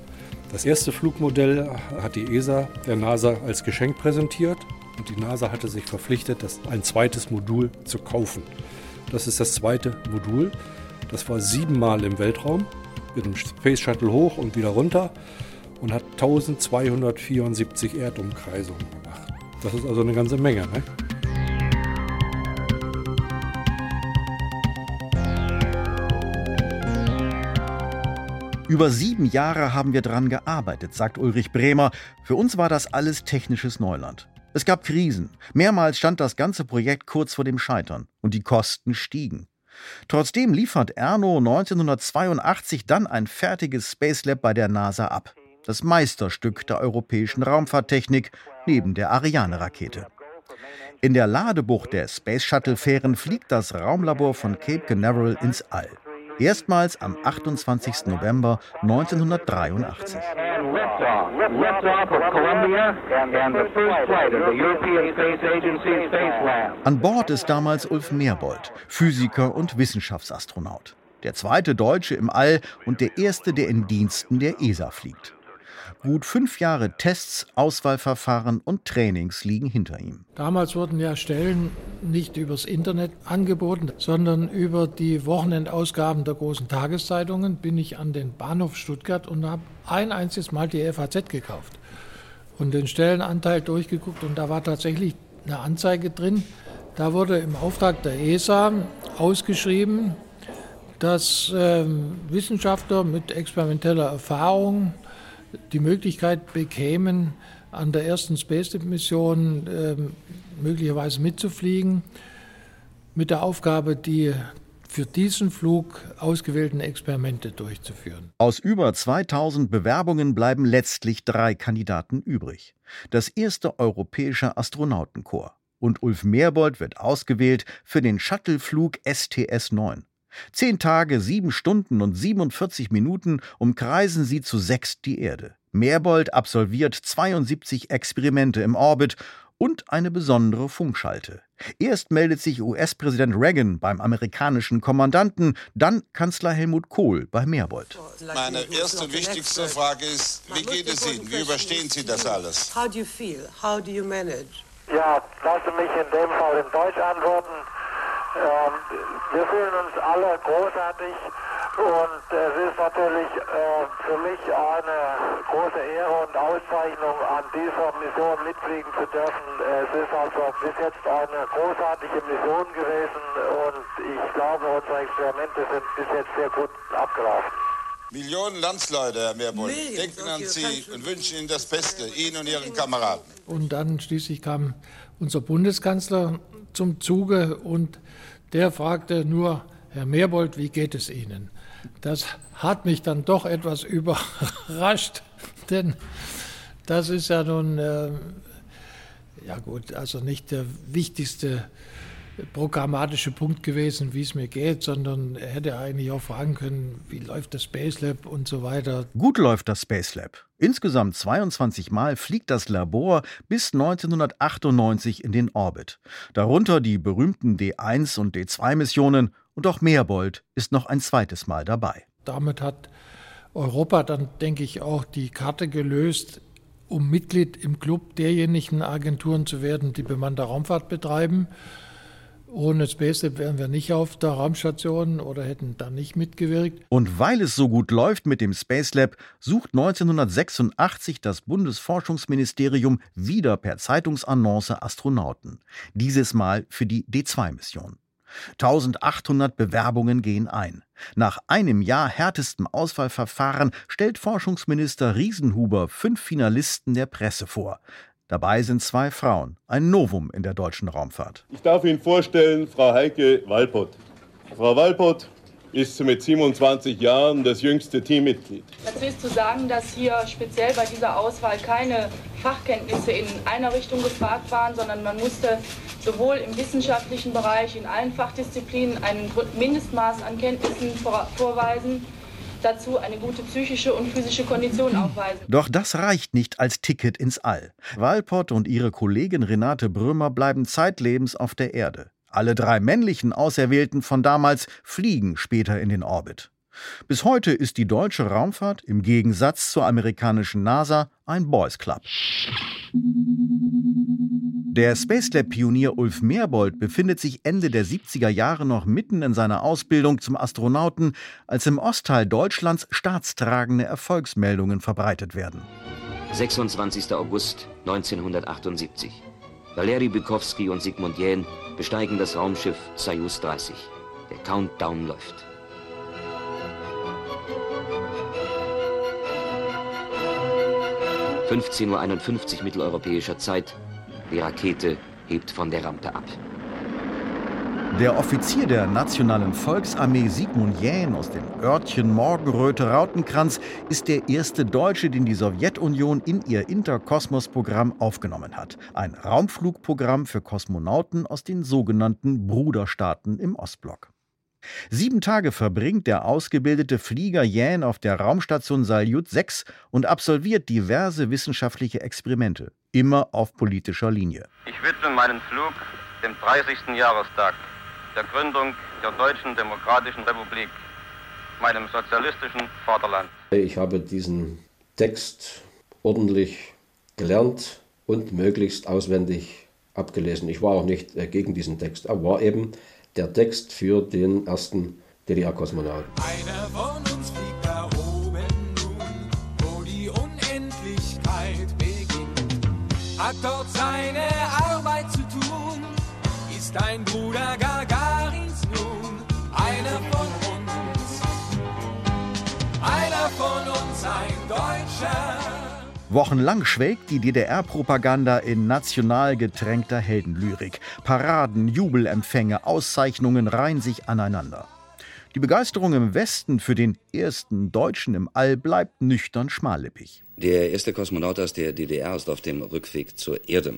Das erste Flugmodell hat die ESA der NASA als Geschenk präsentiert und die NASA hatte sich verpflichtet, das ein zweites Modul zu kaufen. Das ist das zweite Modul. Das war siebenmal im Weltraum mit dem Space Shuttle hoch und wieder runter und hat 1274 Erdumkreisungen gemacht. Das ist also eine ganze Menge. Ne? Über sieben Jahre haben wir dran gearbeitet, sagt Ulrich Bremer. Für uns war das alles technisches Neuland. Es gab Krisen. Mehrmals stand das ganze Projekt kurz vor dem Scheitern. Und die Kosten stiegen. Trotzdem liefert Erno 1982 dann ein fertiges Space Lab bei der NASA ab. Das Meisterstück der europäischen Raumfahrttechnik neben der Ariane-Rakete. In der Ladebucht der Space Shuttle-Fähren fliegt das Raumlabor von Cape Canaveral ins All. Erstmals am 28. November 1983. An Bord ist damals Ulf Merbold, Physiker und Wissenschaftsastronaut. Der zweite Deutsche im All und der erste, der in Diensten der ESA fliegt. Gut fünf Jahre Tests, Auswahlverfahren und Trainings liegen hinter ihm. Damals wurden ja Stellen nicht übers Internet angeboten, sondern über die Wochenendausgaben der großen Tageszeitungen bin ich an den Bahnhof Stuttgart und habe ein einziges Mal die FAZ gekauft und den Stellenanteil durchgeguckt und da war tatsächlich eine Anzeige drin. Da wurde im Auftrag der ESA ausgeschrieben, dass ähm, Wissenschaftler mit experimenteller Erfahrung die Möglichkeit bekämen, an der ersten Space-Mission äh, möglicherweise mitzufliegen, mit der Aufgabe, die für diesen Flug ausgewählten Experimente durchzuführen. Aus über 2000 Bewerbungen bleiben letztlich drei Kandidaten übrig. Das erste europäische Astronautenkorps. Und Ulf Merbold wird ausgewählt für den Shuttleflug STS-9. Zehn Tage, sieben Stunden und 47 Minuten umkreisen sie zu sechs die Erde. Merbold absolviert 72 Experimente im Orbit und eine besondere Funkschalte. Erst meldet sich US-Präsident Reagan beim amerikanischen Kommandanten, dann Kanzler Helmut Kohl bei Merbold. Meine erste und wichtigste Frage ist, wie geht es Ihnen? Wie überstehen Sie das alles? How do you feel? How do you manage? Ja, lassen mich in dem Fall in Deutsch antworten. Ähm, wir fühlen uns alle großartig und es ist natürlich äh, für mich eine große Ehre und Auszeichnung, an dieser Mission mitfliegen zu dürfen. Es ist also bis jetzt eine großartige Mission gewesen und ich glaube, unsere Experimente sind bis jetzt sehr gut abgelaufen. Millionen Landsleute, Herr Meerbull, denken an Sie und wünschen Ihnen das Beste, Ihnen und Ihren Kameraden. Und dann schließlich kam unser Bundeskanzler zum Zuge und der fragte nur, Herr Meerbold, wie geht es Ihnen? Das hat mich dann doch etwas überrascht, denn das ist ja nun, äh, ja gut, also nicht der wichtigste programmatische Punkt gewesen, wie es mir geht, sondern er hätte eigentlich auch fragen können, wie läuft das Space Lab und so weiter. Gut läuft das Space Lab. Insgesamt 22 Mal fliegt das Labor bis 1998 in den Orbit. Darunter die berühmten D1 und D2 Missionen und auch Meerbold ist noch ein zweites Mal dabei. Damit hat Europa dann, denke ich, auch die Karte gelöst, um Mitglied im Club derjenigen Agenturen zu werden, die bemannte Raumfahrt betreiben. Ohne SpaceLab wären wir nicht auf der Raumstation oder hätten da nicht mitgewirkt. Und weil es so gut läuft mit dem SpaceLab, sucht 1986 das Bundesforschungsministerium wieder per Zeitungsannonce Astronauten. Dieses Mal für die D2-Mission. 1800 Bewerbungen gehen ein. Nach einem Jahr härtestem Auswahlverfahren stellt Forschungsminister Riesenhuber fünf Finalisten der Presse vor. Dabei sind zwei Frauen, ein Novum in der deutschen Raumfahrt. Ich darf Ihnen vorstellen, Frau Heike Walpott. Frau Walpott ist mit 27 Jahren das jüngste Teammitglied. Dazu ist zu sagen, dass hier speziell bei dieser Auswahl keine Fachkenntnisse in einer Richtung gefragt waren, sondern man musste sowohl im wissenschaftlichen Bereich in allen Fachdisziplinen ein Mindestmaß an Kenntnissen vorweisen dazu eine gute psychische und physische Kondition aufweisen. Doch das reicht nicht als Ticket ins All. Walpott und ihre Kollegin Renate Brömer bleiben zeitlebens auf der Erde. Alle drei männlichen Auserwählten von damals fliegen später in den Orbit. Bis heute ist die deutsche Raumfahrt im Gegensatz zur amerikanischen NASA ein Boys Club. Der Spacelab-Pionier Ulf Merbold befindet sich Ende der 70er Jahre noch mitten in seiner Ausbildung zum Astronauten, als im Ostteil Deutschlands staatstragende Erfolgsmeldungen verbreitet werden. 26. August 1978. Valery Bykowski und Sigmund Jähn besteigen das Raumschiff Soyuz 30. Der Countdown läuft. »15.51 Uhr mitteleuropäischer Zeit. Die Rakete hebt von der Rampe ab. Der Offizier der Nationalen Volksarmee Sigmund Jähn aus dem Örtchen Morgenröte-Rautenkranz ist der erste Deutsche, den die Sowjetunion in ihr Interkosmos-Programm aufgenommen hat. Ein Raumflugprogramm für Kosmonauten aus den sogenannten Bruderstaaten im Ostblock. Sieben Tage verbringt der ausgebildete Flieger Jähn auf der Raumstation Salyut 6 und absolviert diverse wissenschaftliche Experimente, immer auf politischer Linie. Ich widme meinen Flug dem 30. Jahrestag der Gründung der Deutschen Demokratischen Republik, meinem sozialistischen Vaterland. Ich habe diesen Text ordentlich gelernt und möglichst auswendig abgelesen. Ich war auch nicht äh, gegen diesen Text, er war eben der Text für den ersten DDR-Kosmonauten. Einer von uns fliegt da hat dort seine Arbeit zu tun, ist ein Bruder Gagarins nun, einer von uns, einer von uns, ein Deutscher. Wochenlang schwelgt die DDR-Propaganda in national getränkter Heldenlyrik. Paraden, Jubelempfänge, Auszeichnungen reihen sich aneinander. Die Begeisterung im Westen für den ersten Deutschen im All bleibt nüchtern schmallippig. Der erste Kosmonaut aus der DDR ist auf dem Rückweg zur Erde.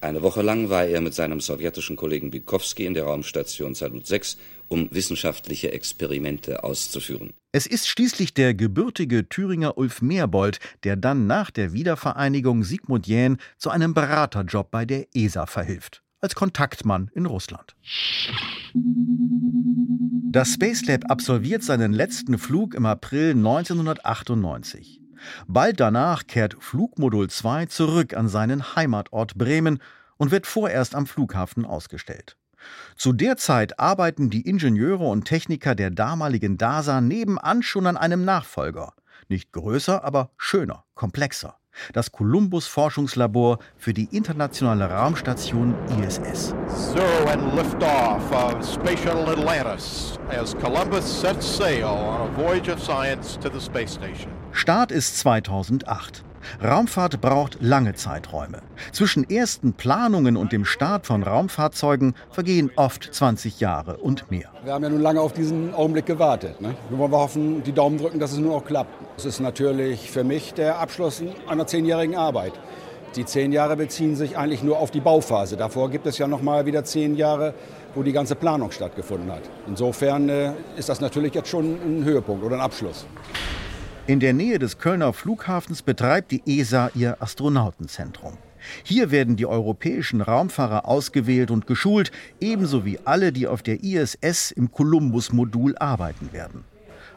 Eine Woche lang war er mit seinem sowjetischen Kollegen Bykowski in der Raumstation Salut 6, um wissenschaftliche Experimente auszuführen. Es ist schließlich der gebürtige Thüringer Ulf Meerbold, der dann nach der Wiedervereinigung Sigmund Jähn zu einem Beraterjob bei der ESA verhilft, als Kontaktmann in Russland. Das Space Lab absolviert seinen letzten Flug im April 1998. Bald danach kehrt Flugmodul 2 zurück an seinen Heimatort Bremen und wird vorerst am Flughafen ausgestellt. Zu der Zeit arbeiten die Ingenieure und Techniker der damaligen DASA nebenan schon an einem Nachfolger. Nicht größer, aber schöner, komplexer. Das Columbus Forschungslabor für die internationale Raumstation ISS. Zero and liftoff of Space Shuttle Atlantis as Columbus sets sail on a voyage of science to the space station. Start ist 2008. Raumfahrt braucht lange Zeiträume. Zwischen ersten Planungen und dem Start von Raumfahrzeugen vergehen oft 20 Jahre und mehr. Wir haben ja nun lange auf diesen Augenblick gewartet. Ne? Wir wollen hoffen, die Daumen drücken, dass es nun auch klappt. Es ist natürlich für mich der Abschluss einer zehnjährigen Arbeit. Die zehn Jahre beziehen sich eigentlich nur auf die Bauphase. Davor gibt es ja noch mal wieder zehn Jahre, wo die ganze Planung stattgefunden hat. Insofern äh, ist das natürlich jetzt schon ein Höhepunkt oder ein Abschluss. In der Nähe des Kölner Flughafens betreibt die ESA ihr Astronautenzentrum. Hier werden die europäischen Raumfahrer ausgewählt und geschult, ebenso wie alle, die auf der ISS im Columbus-Modul arbeiten werden.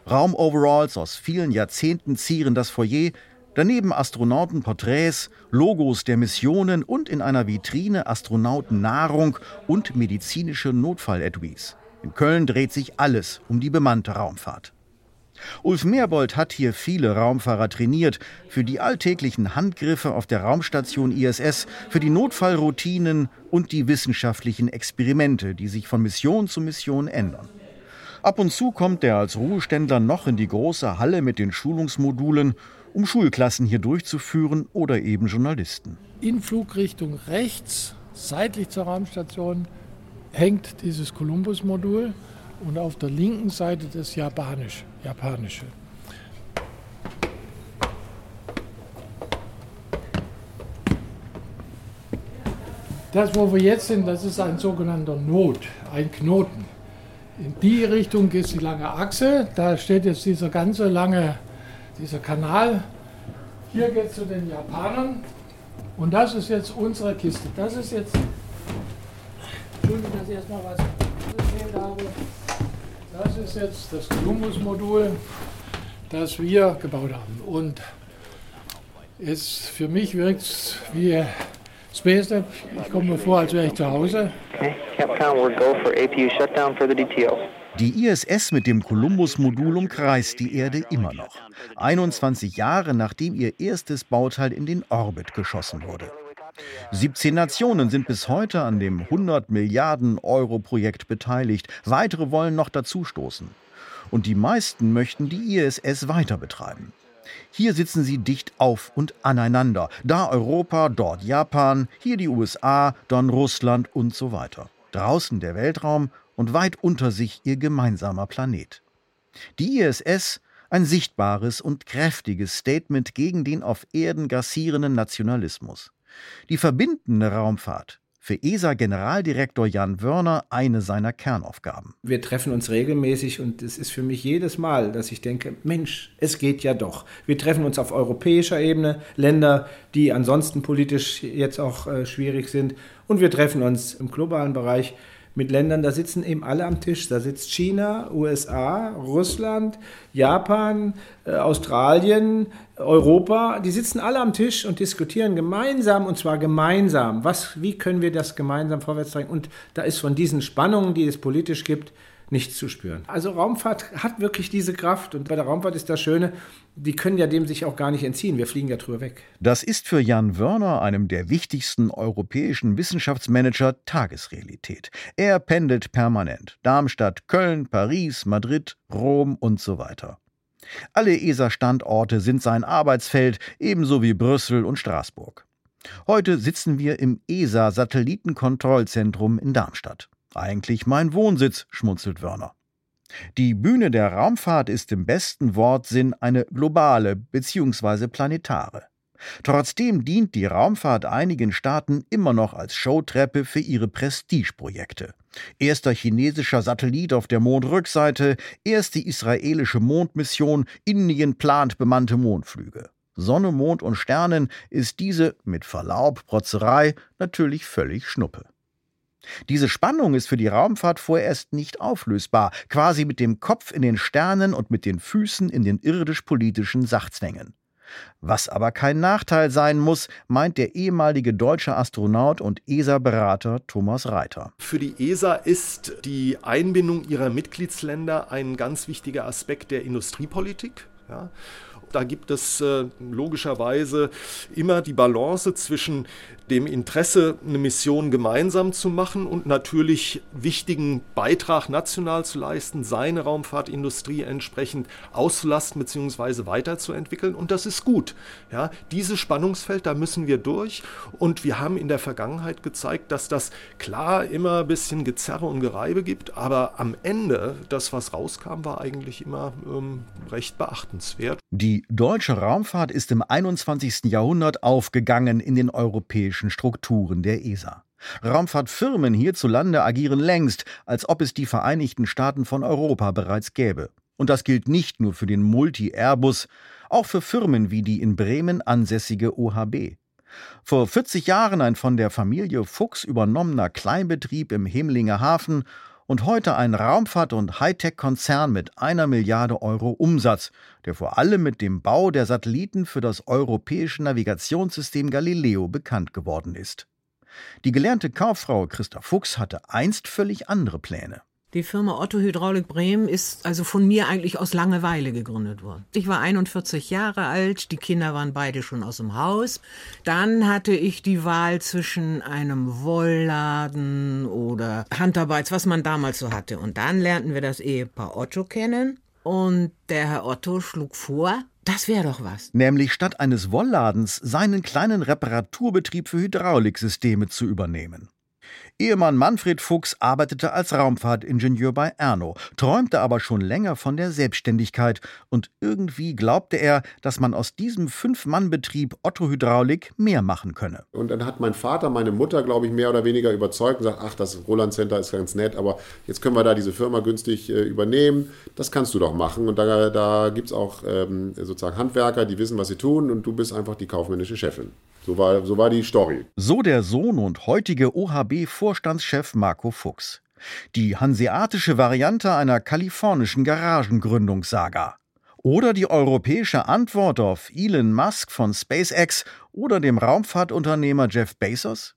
Raumoveralls aus vielen Jahrzehnten zieren das Foyer, daneben Astronautenporträts, Logos der Missionen und in einer Vitrine Astronautennahrung und medizinische Notfalletuis. In Köln dreht sich alles um die bemannte Raumfahrt. Ulf Meerbold hat hier viele Raumfahrer trainiert, für die alltäglichen Handgriffe auf der Raumstation ISS, für die Notfallroutinen und die wissenschaftlichen Experimente, die sich von Mission zu Mission ändern. Ab und zu kommt er als Ruheständler noch in die große Halle mit den Schulungsmodulen, um Schulklassen hier durchzuführen oder eben Journalisten. In Flugrichtung rechts, seitlich zur Raumstation, hängt dieses Columbus-Modul und auf der linken Seite das Japanisch, Japanische. Das, wo wir jetzt sind, das ist ein sogenannter Not, ein Knoten. In die Richtung geht die lange Achse. Da steht jetzt dieser ganze lange, dieser Kanal. Hier geht es zu den Japanern. Und das ist jetzt unsere Kiste. Das ist jetzt. Entschuldigung, dass ich erstmal was erzählt habe. Das ist jetzt das Columbus-Modul, das wir gebaut haben. Und es, für mich wirkt es wie Space Lab. Ich komme mir vor, als wäre ich zu Hause. Okay, Capcom, we're go for APU shutdown for the DTO. Die ISS mit dem Columbus-Modul umkreist die Erde immer noch. 21 Jahre nachdem ihr erstes Bauteil in den Orbit geschossen wurde. 17 Nationen sind bis heute an dem 100 Milliarden Euro Projekt beteiligt. Weitere wollen noch dazustoßen. Und die meisten möchten die ISS weiter betreiben. Hier sitzen sie dicht auf und aneinander. Da Europa, dort Japan, hier die USA, dann Russland und so weiter. Draußen der Weltraum und weit unter sich ihr gemeinsamer Planet. Die ISS ein sichtbares und kräftiges Statement gegen den auf Erden grassierenden Nationalismus. Die verbindende Raumfahrt, für ESA-Generaldirektor Jan Wörner eine seiner Kernaufgaben. Wir treffen uns regelmäßig und es ist für mich jedes Mal, dass ich denke, Mensch, es geht ja doch. Wir treffen uns auf europäischer Ebene, Länder, die ansonsten politisch jetzt auch äh, schwierig sind, und wir treffen uns im globalen Bereich mit Ländern, da sitzen eben alle am Tisch. Da sitzt China, USA, Russland, Japan, äh, Australien, Europa. Die sitzen alle am Tisch und diskutieren gemeinsam und zwar gemeinsam. Was, wie können wir das gemeinsam vorwärts bringen? Und da ist von diesen Spannungen, die es politisch gibt, nichts zu spüren. Also Raumfahrt hat wirklich diese Kraft und bei der Raumfahrt ist das Schöne, die können ja dem sich auch gar nicht entziehen. Wir fliegen ja drüber weg. Das ist für Jan Wörner, einem der wichtigsten europäischen Wissenschaftsmanager, Tagesrealität. Er pendelt permanent. Darmstadt, Köln, Paris, Madrid, Rom und so weiter. Alle ESA-Standorte sind sein Arbeitsfeld, ebenso wie Brüssel und Straßburg. Heute sitzen wir im ESA-Satellitenkontrollzentrum in Darmstadt. Eigentlich mein Wohnsitz, schmunzelt Wörner. Die Bühne der Raumfahrt ist im besten Wortsinn eine globale bzw. planetare. Trotzdem dient die Raumfahrt einigen Staaten immer noch als Showtreppe für ihre Prestigeprojekte. Erster chinesischer Satellit auf der Mondrückseite, erste israelische Mondmission, Indien plant bemannte Mondflüge. Sonne, Mond und Sternen ist diese, mit Verlaub, Protzerei, natürlich völlig Schnuppe. Diese Spannung ist für die Raumfahrt vorerst nicht auflösbar, quasi mit dem Kopf in den Sternen und mit den Füßen in den irdisch-politischen Sachzwängen. Was aber kein Nachteil sein muss, meint der ehemalige deutsche Astronaut und ESA-Berater Thomas Reiter. Für die ESA ist die Einbindung ihrer Mitgliedsländer ein ganz wichtiger Aspekt der Industriepolitik. Ja. Da gibt es äh, logischerweise immer die Balance zwischen dem Interesse, eine Mission gemeinsam zu machen und natürlich wichtigen Beitrag national zu leisten, seine Raumfahrtindustrie entsprechend auszulasten bzw. weiterzuentwickeln. Und das ist gut. Ja, dieses Spannungsfeld, da müssen wir durch. Und wir haben in der Vergangenheit gezeigt, dass das klar immer ein bisschen Gezerre und Gereibe gibt, aber am Ende, das, was rauskam, war eigentlich immer ähm, recht beachtenswert. Die deutsche Raumfahrt ist im 21. Jahrhundert aufgegangen in den europäischen Strukturen der ESA. Raumfahrtfirmen hierzulande agieren längst, als ob es die Vereinigten Staaten von Europa bereits gäbe. Und das gilt nicht nur für den Multi-Airbus, auch für Firmen wie die in Bremen ansässige OHB. Vor 40 Jahren ein von der Familie Fuchs übernommener Kleinbetrieb im Hemlinger Hafen und heute ein Raumfahrt- und Hightech-Konzern mit einer Milliarde Euro Umsatz, der vor allem mit dem Bau der Satelliten für das europäische Navigationssystem Galileo bekannt geworden ist. Die gelernte Kauffrau Christa Fuchs hatte einst völlig andere Pläne. Die Firma Otto Hydraulik Bremen ist also von mir eigentlich aus Langeweile gegründet worden. Ich war 41 Jahre alt, die Kinder waren beide schon aus dem Haus. Dann hatte ich die Wahl zwischen einem Wollladen oder Handarbeits, was man damals so hatte. Und dann lernten wir das Ehepaar Otto kennen und der Herr Otto schlug vor, das wäre doch was. Nämlich statt eines Wollladens seinen kleinen Reparaturbetrieb für Hydrauliksysteme zu übernehmen. Ehemann Manfred Fuchs arbeitete als Raumfahrtingenieur bei Erno, träumte aber schon länger von der Selbstständigkeit und irgendwie glaubte er, dass man aus diesem Fünf-Mann-Betrieb Otto Hydraulik mehr machen könne. Und dann hat mein Vater meine Mutter, glaube ich, mehr oder weniger überzeugt und gesagt, ach, das Roland Center ist ganz nett, aber jetzt können wir da diese Firma günstig äh, übernehmen, das kannst du doch machen. Und da, da gibt es auch ähm, sozusagen Handwerker, die wissen, was sie tun und du bist einfach die kaufmännische Chefin. So war, so war die Story. So der Sohn und heutige OHB-Vorstandschef Marco Fuchs. Die hanseatische Variante einer kalifornischen Garagengründungssaga. Oder die europäische Antwort auf Elon Musk von SpaceX oder dem Raumfahrtunternehmer Jeff Bezos?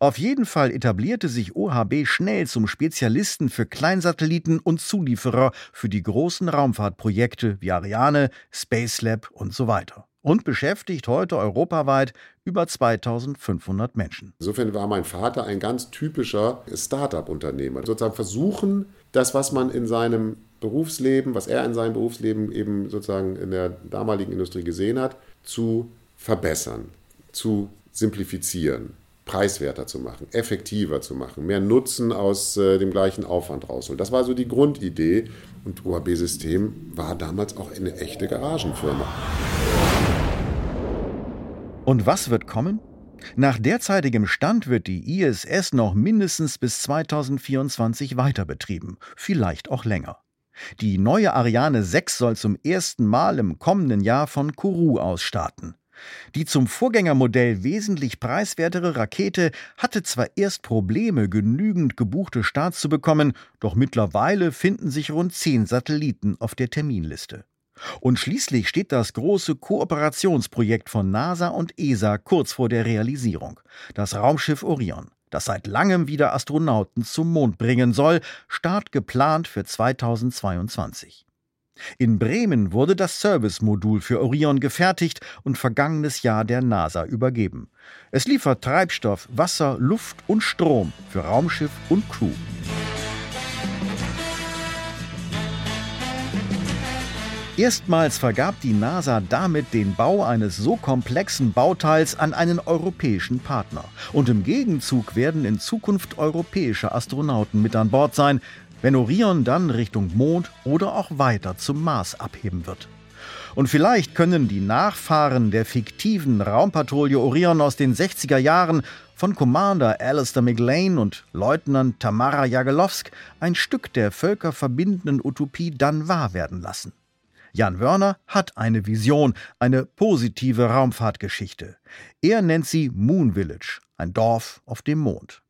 Auf jeden Fall etablierte sich OHB schnell zum Spezialisten für Kleinsatelliten und Zulieferer für die großen Raumfahrtprojekte wie Ariane, Spacelab und so weiter und beschäftigt heute europaweit über 2500 Menschen. Insofern war mein Vater ein ganz typischer Start-up-Unternehmer. Sozusagen versuchen, das, was man in seinem Berufsleben, was er in seinem Berufsleben eben sozusagen in der damaligen Industrie gesehen hat, zu verbessern, zu simplifizieren, preiswerter zu machen, effektiver zu machen, mehr Nutzen aus äh, dem gleichen Aufwand rausholen. Das war so die Grundidee und OHB System war damals auch eine echte Garagenfirma. Und was wird kommen? Nach derzeitigem Stand wird die ISS noch mindestens bis 2024 weiter betrieben, vielleicht auch länger. Die neue Ariane 6 soll zum ersten Mal im kommenden Jahr von Kourou aus starten. Die zum Vorgängermodell wesentlich preiswertere Rakete hatte zwar erst Probleme, genügend gebuchte Starts zu bekommen, doch mittlerweile finden sich rund zehn Satelliten auf der Terminliste. Und schließlich steht das große Kooperationsprojekt von NASA und ESA kurz vor der Realisierung. Das Raumschiff Orion, das seit langem wieder Astronauten zum Mond bringen soll, Start geplant für 2022. In Bremen wurde das Servicemodul für Orion gefertigt und vergangenes Jahr der NASA übergeben. Es liefert Treibstoff, Wasser, Luft und Strom für Raumschiff und Crew. Erstmals vergab die NASA damit den Bau eines so komplexen Bauteils an einen europäischen Partner. Und im Gegenzug werden in Zukunft europäische Astronauten mit an Bord sein, wenn Orion dann Richtung Mond oder auch weiter zum Mars abheben wird. Und vielleicht können die Nachfahren der fiktiven Raumpatrouille Orion aus den 60er Jahren von Commander Alistair McLean und Leutnant Tamara Jagelowsk ein Stück der völkerverbindenden Utopie dann wahr werden lassen. Jan Wörner hat eine Vision, eine positive Raumfahrtgeschichte. Er nennt sie Moon Village, ein Dorf auf dem Mond.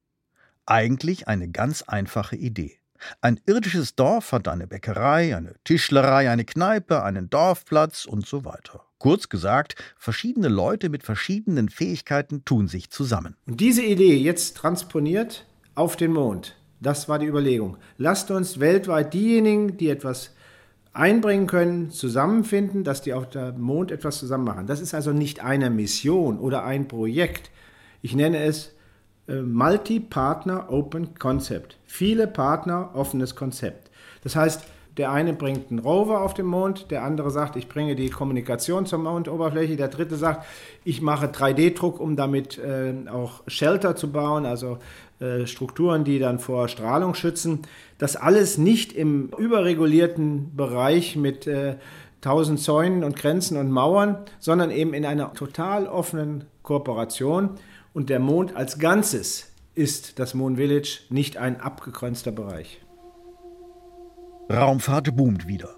Eigentlich eine ganz einfache Idee. Ein irdisches Dorf hat eine Bäckerei, eine Tischlerei, eine Kneipe, einen Dorfplatz und so weiter. Kurz gesagt, verschiedene Leute mit verschiedenen Fähigkeiten tun sich zusammen. Und diese Idee jetzt transponiert auf den Mond, das war die Überlegung. Lasst uns weltweit diejenigen, die etwas einbringen können, zusammenfinden, dass die auf dem Mond etwas zusammen machen. Das ist also nicht eine Mission oder ein Projekt. Ich nenne es äh, Multi-Partner Open Concept. Viele Partner offenes Konzept. Das heißt, der eine bringt einen Rover auf den Mond, der andere sagt, ich bringe die Kommunikation zur Mondoberfläche, der dritte sagt, ich mache 3D-Druck, um damit äh, auch Shelter zu bauen, also äh, Strukturen, die dann vor Strahlung schützen. Das alles nicht im überregulierten Bereich mit äh, tausend Zäunen und Grenzen und Mauern, sondern eben in einer total offenen Kooperation. Und der Mond als Ganzes ist das Moon Village nicht ein abgegrenzter Bereich. Raumfahrt boomt wieder.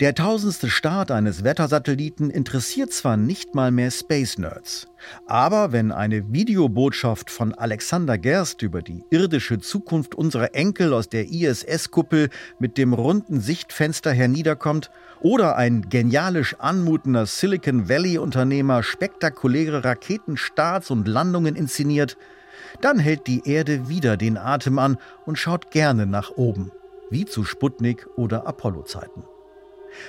Der tausendste Start eines Wettersatelliten interessiert zwar nicht mal mehr Space Nerds, aber wenn eine Videobotschaft von Alexander Gerst über die irdische Zukunft unserer Enkel aus der ISS-Kuppel mit dem runden Sichtfenster herniederkommt oder ein genialisch anmutender Silicon Valley-Unternehmer spektakuläre Raketenstarts und Landungen inszeniert, dann hält die Erde wieder den Atem an und schaut gerne nach oben wie zu Sputnik oder Apollo-Zeiten.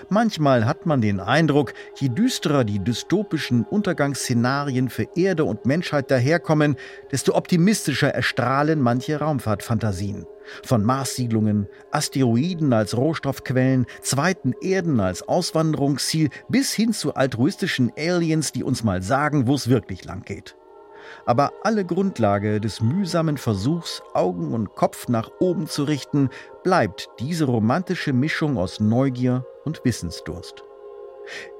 Manchmal hat man den Eindruck, je düsterer die dystopischen Untergangsszenarien für Erde und Menschheit daherkommen, desto optimistischer erstrahlen manche Raumfahrtfantasien. Von Marssiedlungen, Asteroiden als Rohstoffquellen, zweiten Erden als Auswanderungsziel bis hin zu altruistischen Aliens, die uns mal sagen, wo es wirklich lang geht aber alle Grundlage des mühsamen Versuchs, Augen und Kopf nach oben zu richten, bleibt diese romantische Mischung aus Neugier und Wissensdurst.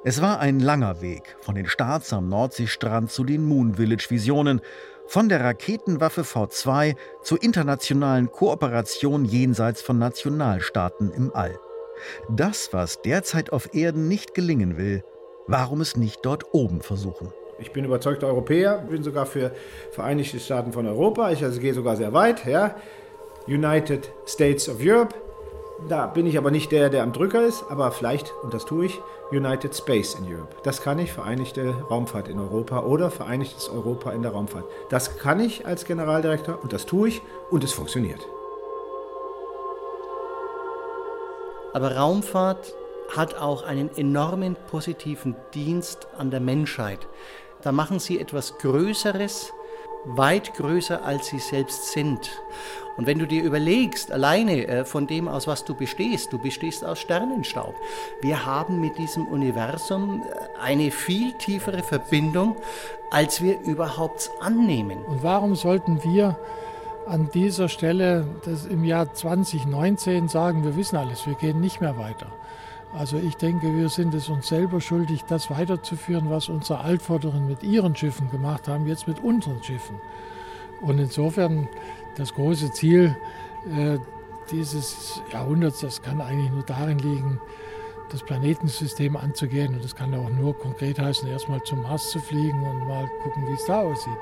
Es war ein langer Weg von den Starts am Nordseestrand zu den Moon Village Visionen, von der Raketenwaffe V2 zur internationalen Kooperation jenseits von Nationalstaaten im All. Das, was derzeit auf Erden nicht gelingen will, warum es nicht dort oben versuchen? Ich bin überzeugter Europäer, bin sogar für Vereinigte Staaten von Europa. Ich also gehe sogar sehr weit. Ja. United States of Europe. Da bin ich aber nicht der, der am Drücker ist, aber vielleicht, und das tue ich, United Space in Europe. Das kann ich, Vereinigte Raumfahrt in Europa oder Vereinigtes Europa in der Raumfahrt. Das kann ich als Generaldirektor und das tue ich und es funktioniert. Aber Raumfahrt hat auch einen enormen positiven Dienst an der Menschheit. Da machen sie etwas Größeres, weit größer als sie selbst sind. Und wenn du dir überlegst, alleine äh, von dem, aus was du bestehst, du bestehst aus Sternenstaub. Wir haben mit diesem Universum äh, eine viel tiefere Verbindung, als wir überhaupt annehmen. Und warum sollten wir an dieser Stelle das im Jahr 2019 sagen, wir wissen alles, wir gehen nicht mehr weiter? Also ich denke, wir sind es uns selber schuldig, das weiterzuführen, was unsere Altvorderen mit ihren Schiffen gemacht haben, jetzt mit unseren Schiffen. Und insofern das große Ziel äh, dieses Jahrhunderts, das kann eigentlich nur darin liegen, das Planetensystem anzugehen. Und das kann auch nur konkret heißen, erstmal zum Mars zu fliegen und mal gucken, wie es da aussieht.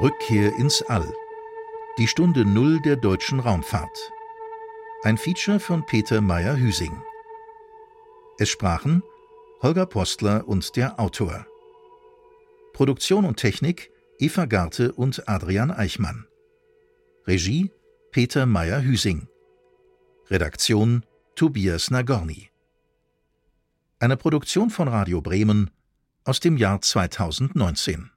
Rückkehr ins All. Die Stunde Null der deutschen Raumfahrt. Ein Feature von Peter Meyer-Hüsing. Es sprachen Holger Postler und der Autor. Produktion und Technik Eva Garte und Adrian Eichmann. Regie Peter Meyer-Hüsing. Redaktion Tobias Nagorny. Eine Produktion von Radio Bremen aus dem Jahr 2019.